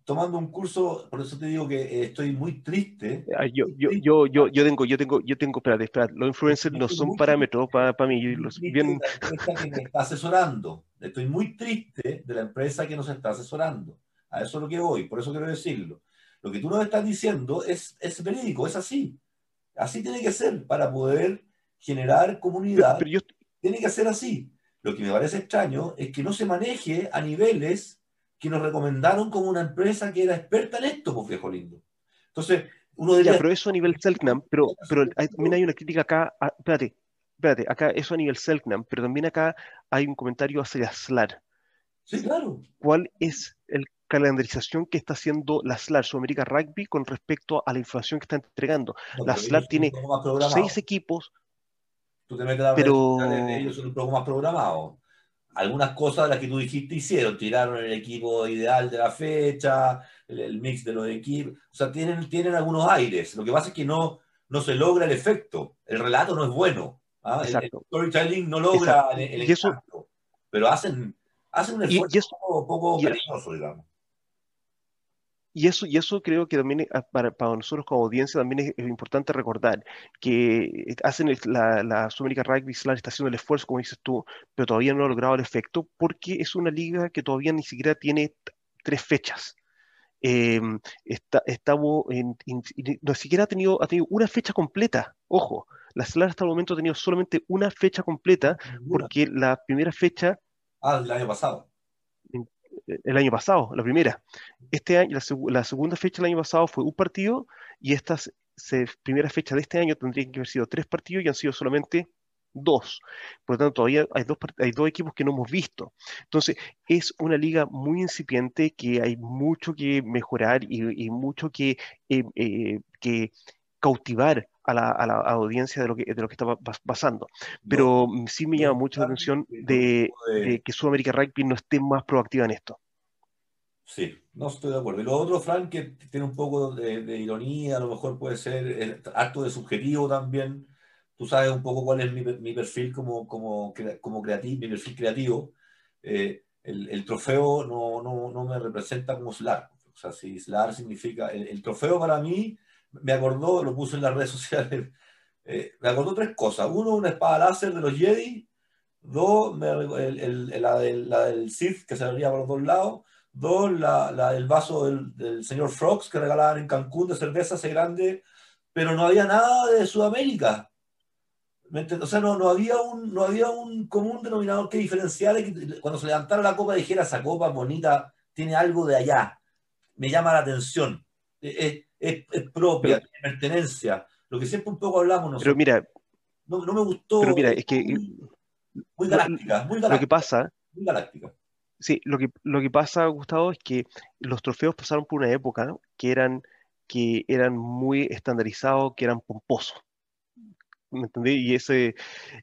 Speaker 2: tomando un curso, por eso te digo que eh, estoy muy triste.
Speaker 3: yo, yo, yo, yo, yo tengo, yo tengo, yo tengo, espérate, los influencers no son parámetros para, para mí. Los, bien...
Speaker 2: que me está asesorando, Estoy muy triste de la empresa que nos está asesorando. A eso es lo que voy, por eso quiero decirlo. Lo que tú nos estás diciendo es, es verídico, es así. Así tiene que ser para poder generar comunidad. Tiene que ser así. Lo que me parece extraño es que no se maneje a niveles que nos recomendaron como una empresa que era experta en esto, pues viejo lindo. Entonces, uno
Speaker 3: diría... Ya, pero eso a nivel Selknam, pero, pero también hay una crítica acá, espérate, espérate, acá eso a nivel Selknam, pero también acá hay un comentario hacia SLAR.
Speaker 2: Sí, claro.
Speaker 3: ¿Cuál es el calendarización que está haciendo la SLAR Sudamérica Rugby con respecto a la información que está entregando? la SLAR tiene seis equipos.
Speaker 2: Tú te metes a pero... ellos son un poco más programados algunas cosas de las que tú dijiste hicieron, tiraron el equipo ideal de la fecha, el, mix de los equipos, o sea, tienen, tienen algunos aires. Lo que pasa es que no, no se logra el efecto, el relato no es bueno, ¿ah? el, storytelling no logra el, el pero hacen, hacen un esfuerzo poco, poco cariñoso, digamos.
Speaker 3: Y eso, y eso creo que también ah, para, para nosotros como audiencia también es, importante recordar que eh, hacen la, la Sudamérica Rugby está haciendo el esfuerzo, como dices tú, pero todavía no ha logrado el efecto porque es una liga que todavía ni siquiera tiene tres fechas. Em, está, estamos en, no siquiera ha tenido, ha tenido una fecha completa. Ojo, la SLAR hasta el momento ha tenido solamente una fecha completa porque la primera fecha...
Speaker 2: Ah, del año pasado
Speaker 3: el año pasado, la primera. Este año, la, segunda fecha del año pasado fue un partido y esta primera fecha de este año tendrían que haber sido tres partidos y han sido solamente dos. Por lo tanto, todavía hay dos, hay dos equipos que no hemos visto. Entonces, es una liga muy incipiente que hay mucho que mejorar y, mucho que, eh, eh, que cautivar a la, audiencia de lo que, de lo que está pasando. Pero sí me llama mucho la atención de, que Sudamérica Rugby no esté más proactiva en esto.
Speaker 2: Sí, no estoy de acuerdo. Y lo otro, Frank, que tiene un poco de, ironía, a lo mejor puede ser acto de subjetivo también. Tú sabes un poco cuál es mi, perfil como, como, como creativo, mi perfil creativo. Eh, el, trofeo no, no, no, me representa como SLAR. O sea, si SLAR significa... el trofeo para mí me acordó, lo puse en las redes sociales, eh, me acordó tres cosas. Uno, una espada láser de los Jedi. Dos, la, del, Sith que se abría por los dos lados. Dos, la, del vaso del, señor Frogs que regalaban en Cancún de cerveza ese grande. Pero no había nada de Sudamérica. O sea, no, no, había un, no había un común denominador que diferenciara que cuando se levantara la copa dijera esa copa bonita tiene algo de allá. Me llama la atención. Eh, eh, es, propia, tiene pertenencia. Lo que siempre un poco hablamos nosotros.
Speaker 3: Pero mira,
Speaker 2: no, me gustó.
Speaker 3: Pero mira, es que.
Speaker 2: Muy, galáctica, muy galáctica.
Speaker 3: Lo que pasa.
Speaker 2: Muy galáctica.
Speaker 3: Sí, lo que, lo que pasa, Gustavo, es que los trofeos pasaron por una época que eran, que eran muy estandarizados, que eran pomposos. ¿Me? Y, ese,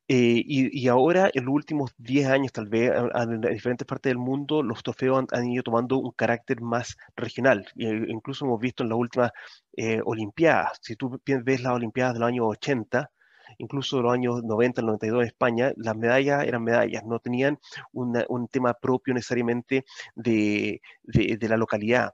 Speaker 3: eh, y, ahora, en los últimos 10 años, tal vez, en, diferentes partes del mundo, los trofeos han, ido tomando un carácter más regional. E incluso hemos visto en las últimas eh, Olimpiadas, si tú ves las Olimpiadas del año 80, incluso de los años 90, 92 en España, las medallas eran medallas, no tenían un tema propio necesariamente de, de, de la localidad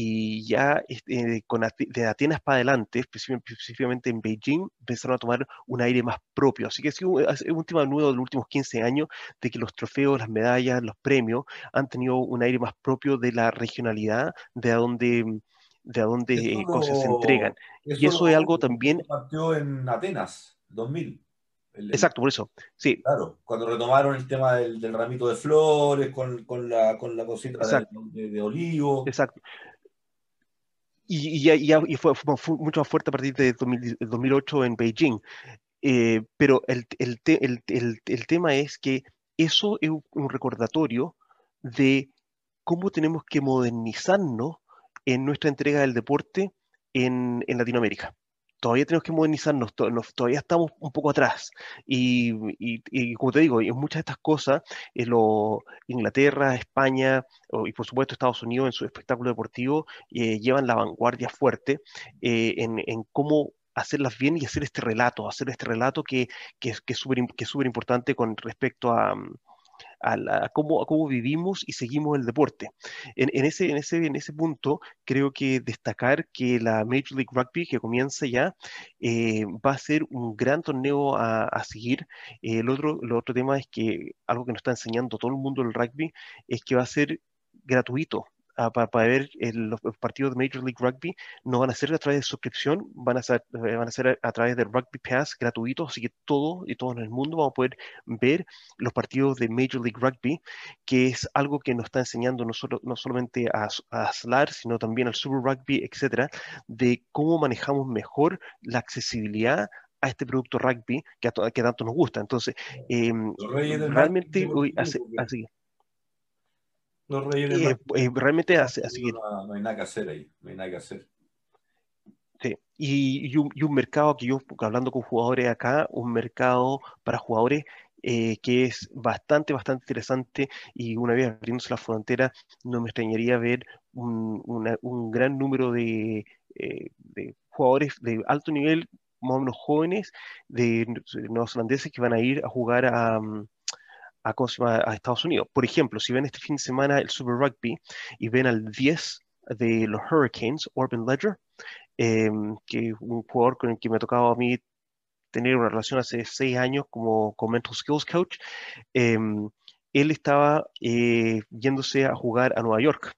Speaker 3: y ya este, con, de Atenas para adelante, específicamente en Beijing, empezaron a tomar un aire más propio. Así que ha sido un tema nuevo de los últimos 15 años de que los trofeos, las medallas, los premios han tenido un aire más propio de la regionalidad, de a dónde de a dónde eh, cosas se entregan. y eso es algo también...
Speaker 2: Partió en Atenas, 2000.
Speaker 3: Exacto, por eso. Sí.
Speaker 2: Claro, cuando retomaron el tema del, ramito de flores, con, con, la, con la cosita de, de, olivo.
Speaker 3: Exacto y, y, fue, mucho más fuerte a partir de 2008 en Beijing. Eh, pero el, el, el, el, tema es que eso es un recordatorio de cómo tenemos que modernizarnos en nuestra entrega del deporte en Latinoamérica todavía tenemos que modernizarnos, todavía estamos un poco atrás. Y, como te digo, en muchas de estas cosas, en lo, Inglaterra, España y por supuesto Estados Unidos en su espectáculo deportivo eh, llevan la vanguardia fuerte eh, en, cómo hacerlas bien y hacer este relato, hacer este relato que, que, que es súper importante con respecto a, a, cómo, cómo, vivimos y seguimos el deporte. En, ese, en, ese, en ese punto, creo que destacar que la Major League Rugby, que comienza ya, eh, va a ser un gran torneo a, seguir. el, otro, el otro tema es que algo que nos está enseñando todo el mundo del rugby es que va a ser gratuito para, ver los, partidos de Major League Rugby, no van a ser a través de suscripción, van a ser, eh, van a ser a, través de Rugby Pass gratuito, así que todo y todos en el mundo vamos a poder ver los partidos de Major League Rugby, que es algo que nos está enseñando no, solo, no solamente a, a SLAR, sino también al Super Rugby, etcétera, de cómo manejamos mejor la accesibilidad a este producto rugby que, que tanto nos gusta. Entonces, eh, realmente, hoy, así, así,
Speaker 2: eh, eh, realmente así, no, hay nada que hacer ahí, no hay nada que hacer.
Speaker 3: Sí, y, un, mercado que yo, hablando con jugadores acá, un mercado para jugadores eh, que es bastante, bastante interesante y una vez abriéndose la frontera, no me extrañaría ver un, un gran número de, de, jugadores de alto nivel, más o menos jóvenes, de neozelandeses que van a ir a jugar a, mm, a, Estados Unidos. Por ejemplo, si ven este fin de semana el Super Rugby y ven al 10 de los Hurricanes, Orban Ledger, em, que un jugador con el que me tocaba a mí tener una relación hace seis años como, como Mental Skills Coach, em, él estaba eh, yéndose a jugar a Nueva York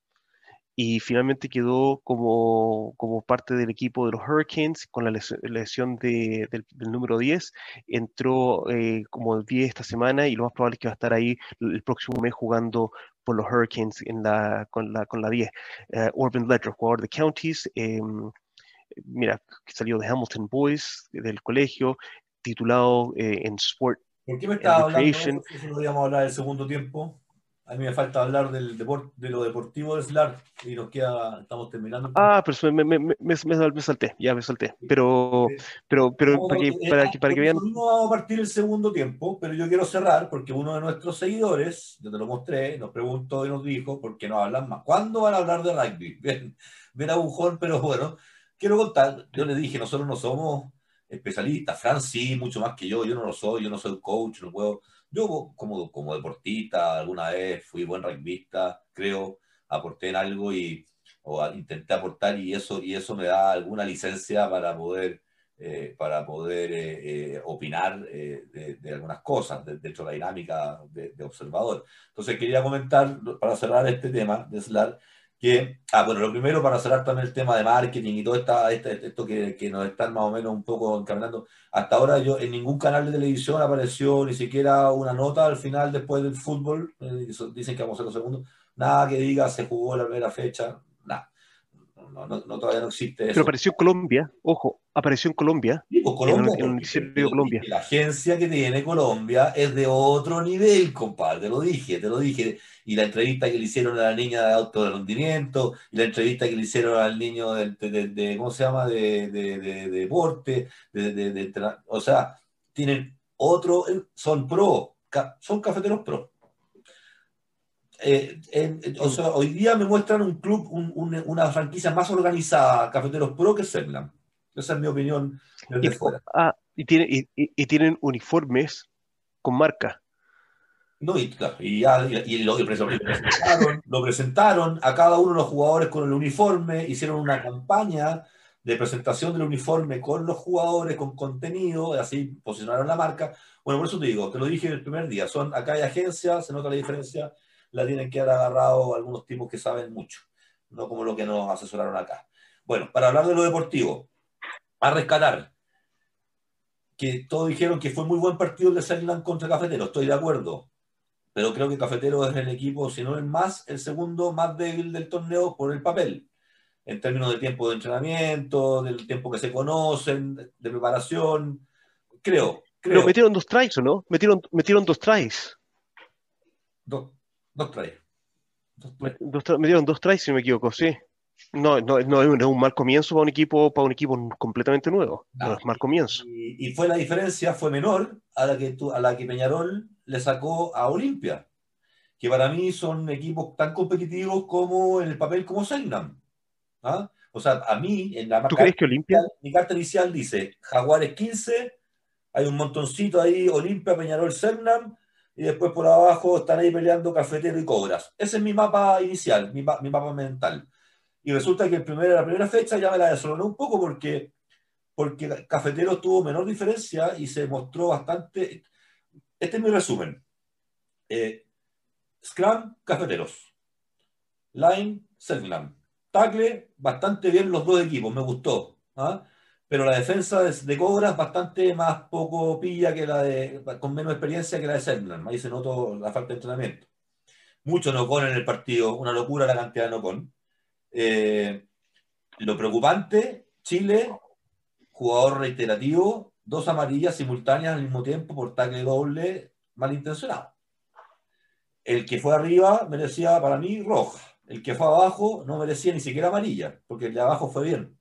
Speaker 3: y finalmente quedó como, como parte del equipo de los Hurricanes con la lesión de, del, número 10. Entró eh, como el 10 esta semana y lo más probable es que va a estar ahí el próximo mes jugando por los Hurricanes en la, con, la, con la 10. Uh, Orban Ledger, jugador de Counties, em, mira, salió de Hamilton Boys, del colegio, titulado eh, en Sport.
Speaker 2: ¿Por qué me estaba hablando de eso? no podíamos hablar del segundo tiempo? A mí me falta hablar del deporte, de lo deportivo de SLAR y nos queda, estamos terminando.
Speaker 3: Ah, pero me, me, me, me salté, ya me salté. Pero, pero, pero para, que, eh, para, que, para que vean.
Speaker 2: No vamos a partir el segundo tiempo, pero yo quiero cerrar porque uno de nuestros seguidores, yo te lo mostré, nos preguntó y nos dijo, ¿por qué no hablan más? ¿Cuándo van a hablar de rugby? Ven, ven a Bujón, pero bueno, quiero contar, yo le dije, nosotros no somos especialistas, Fran sí, mucho más que yo, yo no lo soy, yo no soy coach, no puedo yo como, como deportista alguna vez fui buen rugbyista, creo, aporté en algo y o intenté aportar y eso, y eso me da alguna licencia para poder, eh, para poder eh, eh, opinar de, algunas cosas dentro de la dinámica de, de, observador. Entonces quería comentar, para cerrar este tema de SLAR, que, ah, bueno, lo primero para cerrar también el tema de marketing y todo esta, este, esto que, nos están más o menos un poco encaminando. Hasta ahora yo en ningún canal de televisión apareció ni siquiera una nota al final después del fútbol, eh, dicen que vamos a los segundos, nada que diga se jugó la primera fecha, No, no, todavía no existe eso.
Speaker 3: Pero apareció en Colombia, ojo, apareció en Colombia.
Speaker 2: Sí, pues Colombia, en, Colombia. La agencia que tiene Colombia es de otro nivel, compadre, te lo dije, te lo dije y la entrevista que le hicieron a la niña de auto de rendimiento, y la entrevista que le hicieron al niño de, ¿cómo se llama?, de, deporte, de, o sea, tienen otro, son pro, son cafeteros pro. Eh, o sea, hoy día me muestran un club, una franquicia más organizada, Cafeteros Pro, que Semlan. Esa es mi opinión
Speaker 3: desde y, fuera. Ah, y, tiene, y, y, tienen uniformes con marca.
Speaker 2: No, y, y, lo, presentaron, lo presentaron a cada uno de los jugadores con el uniforme, hicieron una campaña de presentación del uniforme con los jugadores, con contenido, así posicionaron la marca. Bueno, por eso te digo, te lo dije el primer día, son, acá hay agencias, se nota la diferencia, la tienen que haber agarrado algunos tipos que saben mucho, no como lo que nos asesoraron acá. Bueno, para hablar de lo deportivo, a rescatar, que todos dijeron que fue muy buen partido el de Sunderland contra Cafetero, estoy de acuerdo, pero creo que Cafetero es el equipo, si no el más, el segundo más débil del torneo por el papel, en términos de tiempo de entrenamiento, del tiempo que se conocen, de preparación, creo. creo.
Speaker 3: Pero metieron dos tries, ¿o no? Metieron, metieron dos tries.
Speaker 2: dos tries.
Speaker 3: metieron dos tries, si no me equivoco, sí. No, no, no, es un mal comienzo para un equipo, para un equipo completamente nuevo. No, es mal comienzo.
Speaker 2: Y, fue la diferencia, fue menor a la que, a la que Peñarol le sacó a Olimpia, que para mí son equipos tan competitivos como en el papel como Segnam. ¿Ah? O sea, a mí, en la
Speaker 3: ¿Tú crees que Olimpia?
Speaker 2: Mi carta inicial dice Jaguares 15, hay un montoncito ahí, Olimpia, Peñarol, Segnam, y después por abajo están ahí peleando Cafetero y Cobras. Ese es mi mapa inicial, mi, mi mapa mental. Y resulta que el primer, la primera fecha ya me la desoloné un poco porque, porque Cafetero tuvo menor diferencia y se mostró bastante. Este es mi resumen. Eh, Scrum, Cafeteros. Line, Selknam. Tackle, bastante bien los dos equipos, me gustó. ¿ah? Pero la defensa de, de Cobras bastante más poco pilla que la de, con menos experiencia que la de Selknam. Ahí se notó la falta de entrenamiento. Mucho no con en el partido, una locura la cantidad de no con. Eh, lo preocupante, Chile, jugador reiterativo, dos amarillas simultáneas al mismo tiempo por tackle doble malintencionado. El que fue arriba merecía para mí roja. El que fue abajo no merecía ni siquiera amarilla, porque el de abajo fue bien.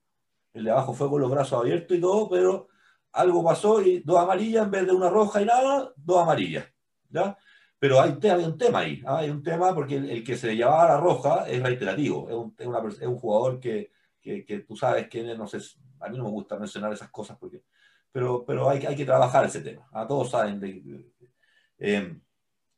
Speaker 2: El de abajo fue con los brazos abiertos y todo, pero algo pasó y dos amarillas en vez de una roja y nada, dos amarillas. ¿ya? Pero hay, un tema ahí, ¿ah? hay un tema porque el, que se llevaba la roja es reiterativo, es un, es una, es un jugador que, que, que, tú sabes que no sé, a mí no me gusta mencionar esas cosas, porque, pero, pero hay, hay que trabajar ese tema, a ¿ah? todos saben. De, eh,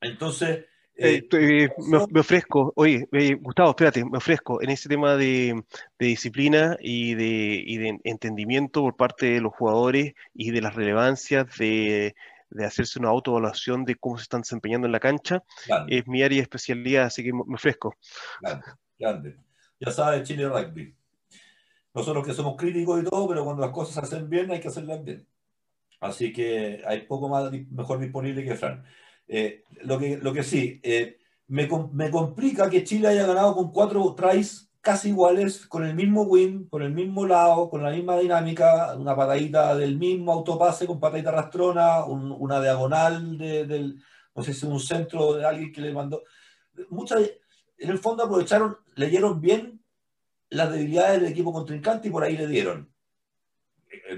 Speaker 2: entonces...
Speaker 3: Eh, eh, me, me, ofrezco, oye, eh, Gustavo, espérate, me ofrezco en ese tema de, de disciplina y de, y de entendimiento por parte de los jugadores y de las relevancias de de hacerse una autoevaluación de cómo se están desempeñando en la cancha. Es mi área de especialidad, así que me ofrezco.
Speaker 2: Grande, grande. Ya sabes, Chile Rugby. Nosotros que somos críticos y todo, pero cuando las cosas se hacen bien, hay que hacerlas bien. Así que hay poco más mejor disponible que Fran. Eh, lo, que, lo que sí, eh, me, me complica que Chile haya ganado con cuatro tries casi iguales, con el mismo win, con el mismo lado, con la misma dinámica, una patadita del mismo autopase con patadita rastrona, una diagonal de, del, no sé si un centro de alguien que le mandó. Muchas, en el fondo aprovecharon, leyeron bien las debilidades del equipo contrincante y por ahí le dieron.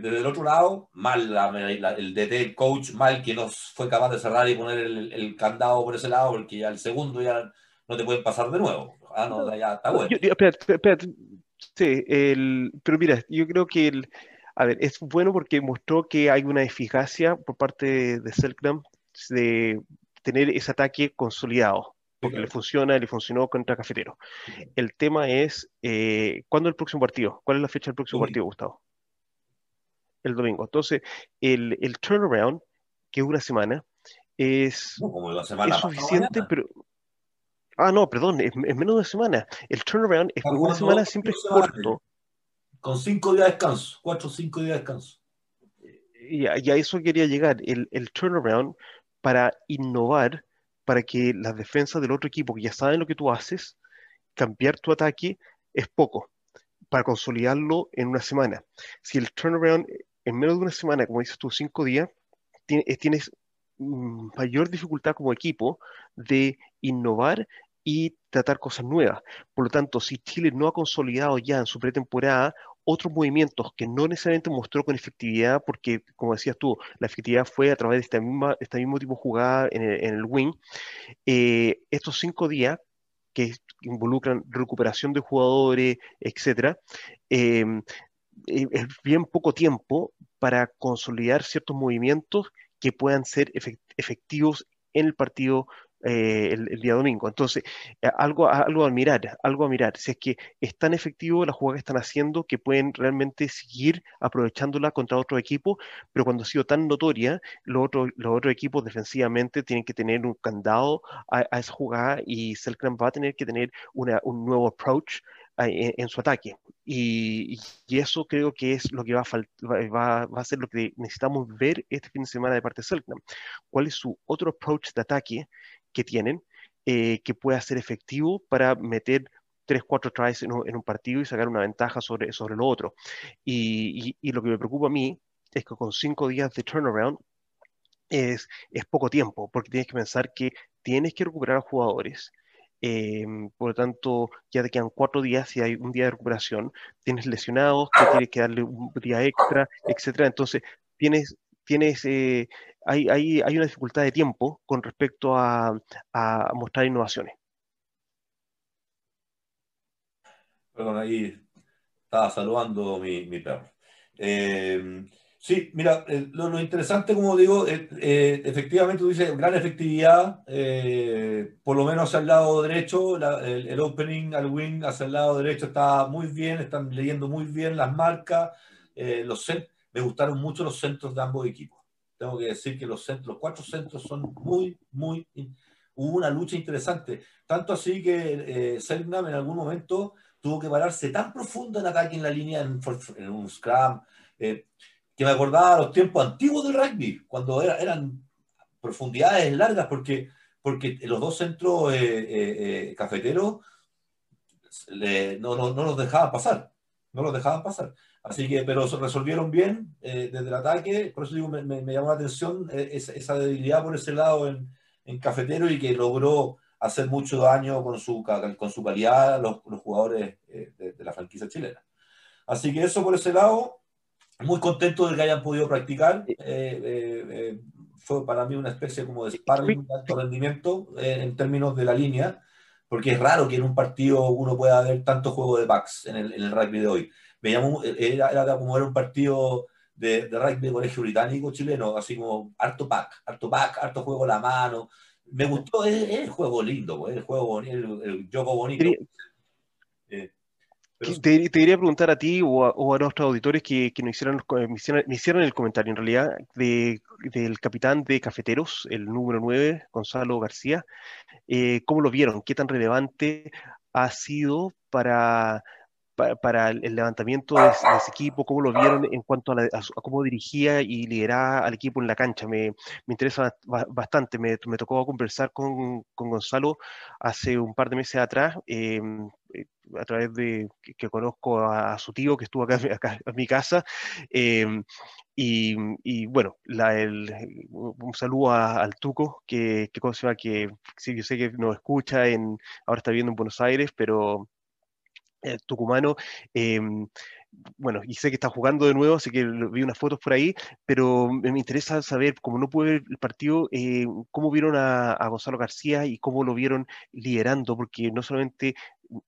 Speaker 2: Desde el otro lado, mal el DT, el coach, mal que no fue capaz de cerrar y poner el, el candado por ese lado, porque ya el segundo ya no te pueden pasar de nuevo. Ah, no, ya está bueno.
Speaker 3: Sí, el, pero mira, yo creo que el, a ver, es bueno porque mostró que hay una eficacia por parte de Selknam de tener ese ataque consolidado, porque le funciona, le funcionó contra Cafetero. El tema es, eh, ¿cuándo es el próximo partido? ¿Cuál es la fecha del próximo partido, Gustavo? El domingo. Entonces, el, el turnaround, que es una semana, es, es suficiente, pero Ah, no, perdón, es, menos de una semana. El turnaround es una semana siempre es corto.
Speaker 2: Con cinco días de descanso, cuatro o cinco días de descanso.
Speaker 3: Y a, eso quería llegar. El, el, turnaround para innovar, para que las defensas del otro equipo, que ya saben lo que tú haces, cambiar tu ataque es poco. Para consolidarlo en una semana. Si el turnaround en menos de una semana, como dices tú, cinco días, tienes, tienes mm, mayor dificultad como equipo de innovar y tratar cosas nuevas. Por lo tanto, si Chile no ha consolidado ya en su pretemporada otros movimientos que no necesariamente mostró con efectividad, porque, como decías tú, la efectividad fue a través de esta misma, este mismo tipo de jugada en el, en el wing, eh, estos cinco días que involucran recuperación de jugadores, etcétera, eh, es bien poco tiempo para consolidar ciertos movimientos que puedan ser efectivos en el partido eh, el, día domingo. Entonces, eh, algo, algo a mirar, algo a mirar. Si es que es tan efectivo la jugada que están haciendo que pueden realmente seguir aprovechándola contra otro equipo, pero cuando ha sido tan notoria, los otros, los otros equipos defensivamente tienen que tener un candado a, esa jugada y Selkram va a tener que tener una, un nuevo approach eh, en, su ataque. Y, y, eso creo que es lo que va a, va, va, a ser lo que necesitamos ver este fin de semana de parte de Selknam. ¿Cuál es su otro approach de ataque que tienen eh, que pueda ser efectivo para meter 3, 4 tries en un, partido y sacar una ventaja sobre, sobre lo otro. Y, y, lo que me preocupa a mí es que con 5 días de turnaround es, es poco tiempo, porque tienes que pensar que tienes que recuperar a jugadores. Eh, por lo tanto, ya te quedan cuatro días si hay un día de recuperación, tienes lesionados, que tienes que darle un día extra, etcétera. Entonces, tienes, tienes eh, hay, hay, hay, una dificultad de tiempo con respecto a, a mostrar innovaciones.
Speaker 2: Perdón, ahí estaba saludando mi, mi perro. Eh, Sí, mira, eh, lo, interesante, como digo, eh, eh, efectivamente tú dices gran efectividad, por lo menos hacia el lado derecho, el, opening al wing hacia el lado derecho está muy bien, están leyendo muy bien las marcas, los me gustaron mucho los centros de ambos equipos. Tengo que decir que los, centros, los cuatro centros son muy, muy... Hubo una lucha interesante, tanto así que eh, en algún momento tuvo que pararse tan profundo en ataque en la línea, en, un scrum, que me acordaba los tiempos antiguos del rugby, cuando eran profundidades largas, porque, porque los dos centros eh, eh, eh, cafeteros no, no, no, los dejaban pasar, no los dejaban pasar. Así que, pero se resolvieron bien desde el ataque, por eso digo, me, llamó la atención esa, debilidad por ese lado en, en, cafetero y que logró hacer mucho daño con su, con su calidad los, los jugadores de la franquicia chilena. Así que eso por ese lado, muy contento de que hayan podido practicar. Eh, eh, eh, fue para mí una especie como de sparring de alto rendimiento en términos de la línea, porque es raro que en un partido uno pueda ver tanto juego de backs en el, en el rugby de hoy. Veíamos, era, era, como era un partido de, de, rugby de colegio británico chileno, así como harto pack, harto pack, harto juego a la mano. Me gustó, es, el juego lindo, el juego el, el juego bonito.
Speaker 3: Te, quería preguntar a ti o a, nuestros auditores que, nos hicieran, me, hicieran, el comentario en realidad de, del capitán de Cafeteros, el número 9, Gonzalo García. Eh, ¿Cómo lo vieron? ¿Qué tan relevante ha sido para, para, el levantamiento de, ese equipo? ¿Cómo lo vieron en cuanto a, cómo dirigía y lideraba al equipo en la cancha? Me, me interesa bastante. Me, me, tocó conversar con, con, Gonzalo hace un par de meses atrás. Eh, eh, a través de que, conozco a, su tío que estuvo acá, en mi casa. Em, y, bueno, la, el, un saludo al Tuco, que, que, que sí, yo sé que nos escucha, en, ahora está viviendo en Buenos Aires, pero el tucumano. Em, bueno, y sé que está jugando de nuevo, así que vi unas fotos por ahí, pero me interesa saber, como no pude ver el partido, eh, cómo vieron a, Gonzalo García y cómo lo vieron liderando, porque no solamente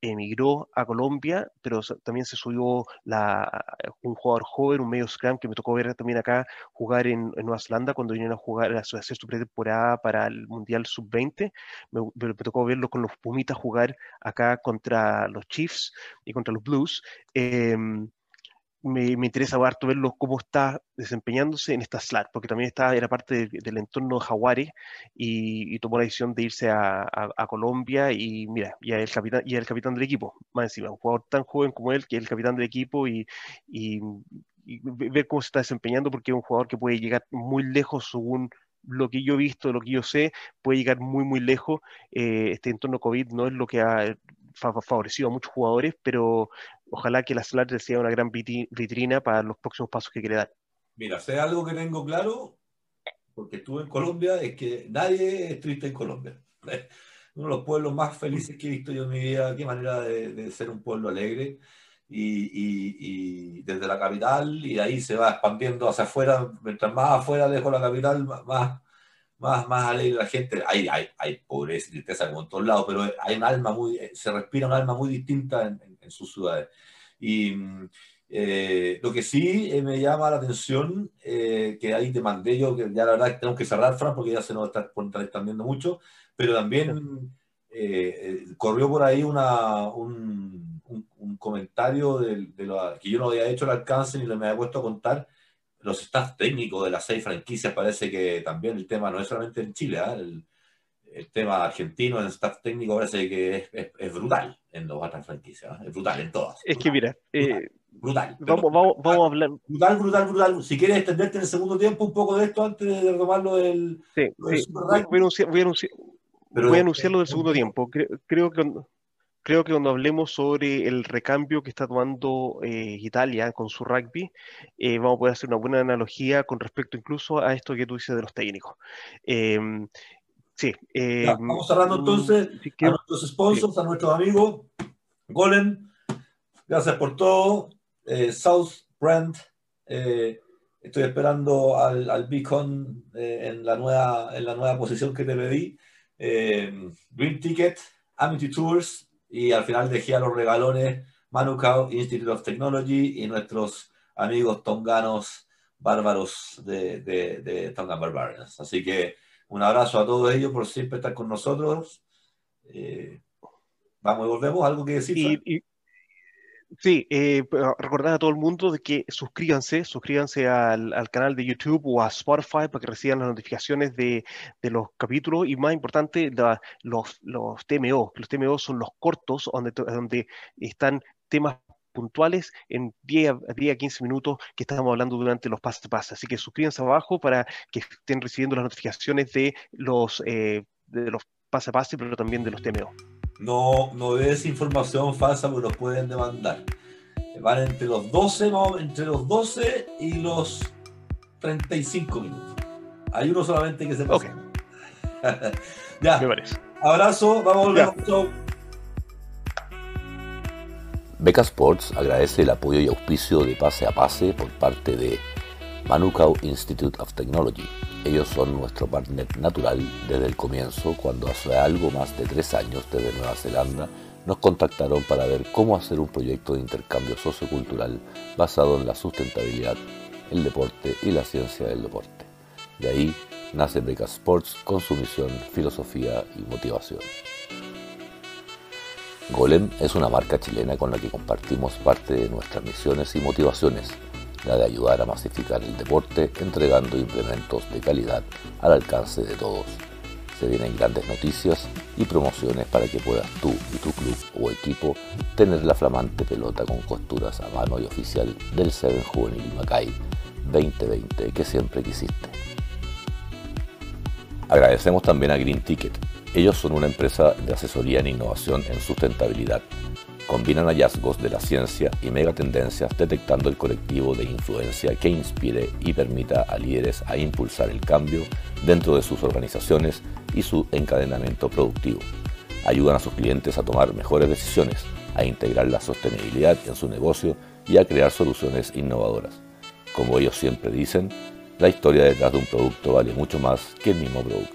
Speaker 3: emigró a Colombia, pero también se subió la, un jugador joven, un medio scrum, que me tocó ver también acá jugar en, Nueva Zelanda cuando vinieron a jugar, a hacer su pretemporada para el Mundial Sub-20. Me, me, tocó verlo con los Pumitas jugar acá contra los Chiefs y contra los Blues. Em, me, me, interesa harto verlo cómo está desempeñándose en esta SLAT, porque también está, era parte del entorno de Jaguares y, tomó la decisión de irse a, Colombia y mira, y el capitán, y el capitán del equipo, más encima, un jugador tan joven como él, que es el capitán del equipo y, y, ver cómo se está desempeñando, porque es un jugador que puede llegar muy lejos según lo que yo he visto, lo que yo sé, puede llegar muy, muy lejos. Eh, este entorno COVID no es lo que ha favorecido a muchos jugadores, pero ojalá que la Slater sea una gran vitrina para los próximos pasos que quiere dar.
Speaker 2: Mira, sé algo que tengo claro, porque estuve en Colombia, es que nadie es triste en Colombia. Uno de los pueblos más felices que he visto yo en mi vida, qué manera de, ser un pueblo alegre. Y, desde la capital, y ahí se va expandiendo hacia afuera, mientras más afuera dejo la capital, más, más, más alegre la gente. Hay, hay, hay pobreza y tristeza como en todos lados, pero hay un alma muy, se respira un alma muy distinta en, en, sus ciudades. Y eh, lo que sí eh, me llama la atención, eh, que ahí te mandé yo, que ya la verdad tenemos que cerrar, Fran, porque ya se nos está, expandiendo mucho, pero también corrió por ahí una, un, un, comentario de, de lo, que yo no había hecho el alcance ni me había puesto a contar los staff técnicos de las seis franquicias parece que también el tema no es solamente en Chile, ¿eh? el, el, tema argentino en staff técnico parece que es, es, es brutal en las otras franquicias, ¿eh? es brutal en todas.
Speaker 3: Es que mira,
Speaker 2: brutal.
Speaker 3: Eh, vamos, vamos, vamos, a hablar.
Speaker 2: Brutal, brutal, brutal. Si quieres extenderte en el segundo tiempo un poco de esto antes de retomarlo del.
Speaker 3: Sí, sí. Voy, a anunciar, voy, a anunciar, voy a anunciarlo del segundo tiempo. Creo, creo que creo que cuando hablemos sobre el recambio que está tomando eh, Italia con su rugby, eh, vamos a poder hacer una buena analogía con respecto incluso a esto que tú dices de los técnicos. Em, sí.
Speaker 2: Em, vamos cerrando entonces a nuestros sponsors, a nuestros amigos. Golem, gracias por todo. Eh, South Brand, estoy esperando al, al Beacon en, la nueva, en la nueva posición que te pedí. Green Ticket, Amity Tours, y al final dejé a los regalones Manukau Institute of Technology y nuestros amigos tonganos bárbaros de, de, de Barbarians. Así que un abrazo a todos ellos por siempre estar con nosotros. Eh, vamos y volvemos. ¿Algo que decir?
Speaker 3: Sí, eh, recordar a todo el mundo de que suscríbanse, suscríbanse al, canal de YouTube o a Spotify para que reciban las notificaciones de, los capítulos y más importante, los, los TMO. Los TMO son los cortos donde, donde están temas puntuales en 10 a, 10 a 15 minutos que estamos hablando durante los pasos a pasos. Así que suscríbanse abajo para que estén recibiendo las notificaciones de los, eh, de los pasos a pasos, pero también de los TMO.
Speaker 2: No, no es información falsa porque los pueden demandar. Van entre los 12, entre los 12 y los 35 minutos. Hay uno solamente que se pasa. ya. Abrazo, vamos a volver.
Speaker 1: Beca Sports agradece el apoyo y auspicio de Pase a Pase por parte de Manukau Institute of Technology ellos son nuestro partner natural desde el comienzo, cuando hace algo más de tres años desde Nueva Zelanda nos contactaron para ver cómo hacer un proyecto de intercambio sociocultural basado en la sustentabilidad, el deporte y la ciencia del deporte. De ahí nace Beca Sports con su misión, filosofía y motivación. Golem es una marca chilena con la que compartimos parte de nuestras misiones y motivaciones la de ayudar a masificar el deporte entregando implementos de calidad al alcance de todos. Se vienen grandes noticias y promociones para que puedas tú y tu club o equipo tener la flamante pelota con costuras a mano y oficial del Seven Juvenil Macay 2020 que siempre quisiste. Agradecemos también a Green Ticket. Ellos son una empresa de asesoría en innovación en sustentabilidad combinan hallazgos de la ciencia y megatendencias detectando el colectivo de influencia que inspire y permita a líderes a impulsar el cambio dentro de sus organizaciones y su encadenamiento productivo. Ayudan a sus clientes a tomar mejores decisiones, a integrar la sostenibilidad en su negocio y a crear soluciones innovadoras. Como ellos siempre dicen, la historia detrás de un producto vale mucho más que el mismo producto.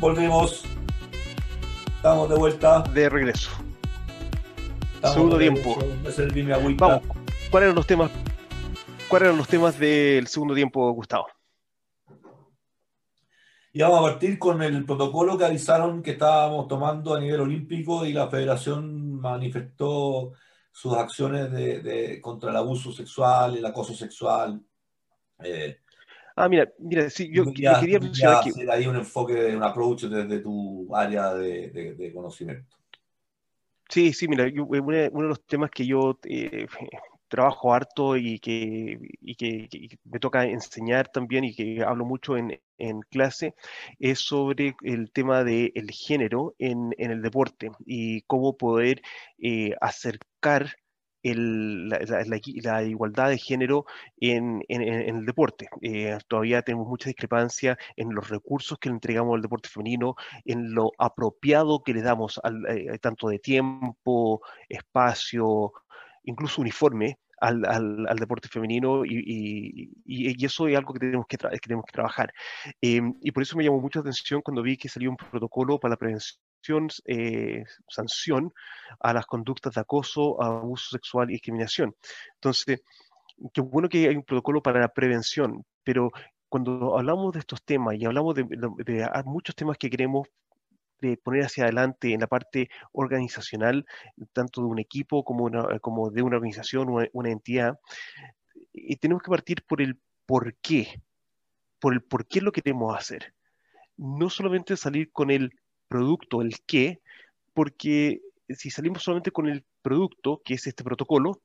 Speaker 2: Volvemos Estamos de vuelta.
Speaker 3: De regreso. Segundo tiempo. Vamos. ¿Cuáles eran los temas? ¿Cuáles eran los temas del segundo tiempo, Gustavo?
Speaker 2: Y vamos a partir con el protocolo que avisaron que estábamos tomando a nivel olímpico y la federación manifestó sus acciones de, contra el abuso sexual, el acoso sexual.
Speaker 3: Eh, Ah, mira, mira, sí, yo, quería
Speaker 2: mencionar aquí. ahí un enfoque, un approach desde tu área de, conocimiento.
Speaker 3: Sí, sí, mira, uno, de los temas que yo eh, trabajo harto y que, que, me toca enseñar también y que hablo mucho en, clase es sobre el tema del género en, el deporte y cómo poder eh, acercar la, igualdad de género en, el deporte. Eh, todavía tenemos mucha discrepancia en los recursos que le entregamos al deporte femenino, en lo apropiado que le damos al, eh, tanto de tiempo, espacio, incluso uniforme al, deporte femenino y, eso es algo que tenemos que, tenemos que trabajar. Em, y por eso me llamó mucha atención cuando vi que salió un protocolo para la prevención eh, sanción a las conductas de acoso, abuso sexual y discriminación. Entonces, qué bueno que hay un protocolo para la prevención, pero cuando hablamos de estos temas y hablamos de, muchos temas que queremos de poner hacia adelante en la parte organizacional, tanto de un equipo como, de una organización, una, una entidad, y tenemos que partir por el por qué, por el por qué lo queremos hacer. No solamente salir con el producto, el qué, porque si salimos solamente con el producto, que es este protocolo,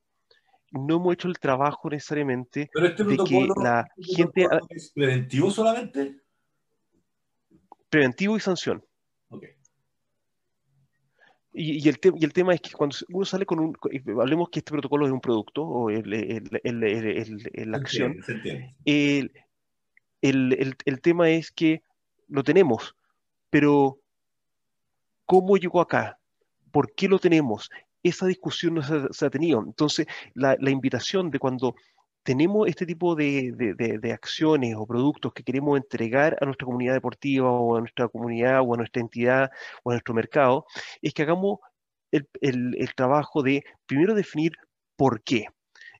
Speaker 3: no hemos hecho el trabajo necesariamente
Speaker 2: Pero este
Speaker 3: de que la
Speaker 2: este
Speaker 3: gente
Speaker 2: es preventivo solamente.
Speaker 3: preventivo y sanción.
Speaker 2: Ok.
Speaker 3: Y, y el y el tema es que cuando uno sale con un, hablemos que este protocolo es un producto o el, el- la acción, el tema es que lo tenemos, pero ¿cómo llegó acá? ¿Por qué lo tenemos? Esa discusión no se, se ha tenido. Entonces, la, invitación de cuando tenemos este tipo de, acciones o productos que queremos entregar a nuestra comunidad deportiva o a nuestra comunidad o a nuestra entidad o a nuestro mercado, es que hagamos el, trabajo de primero definir por qué.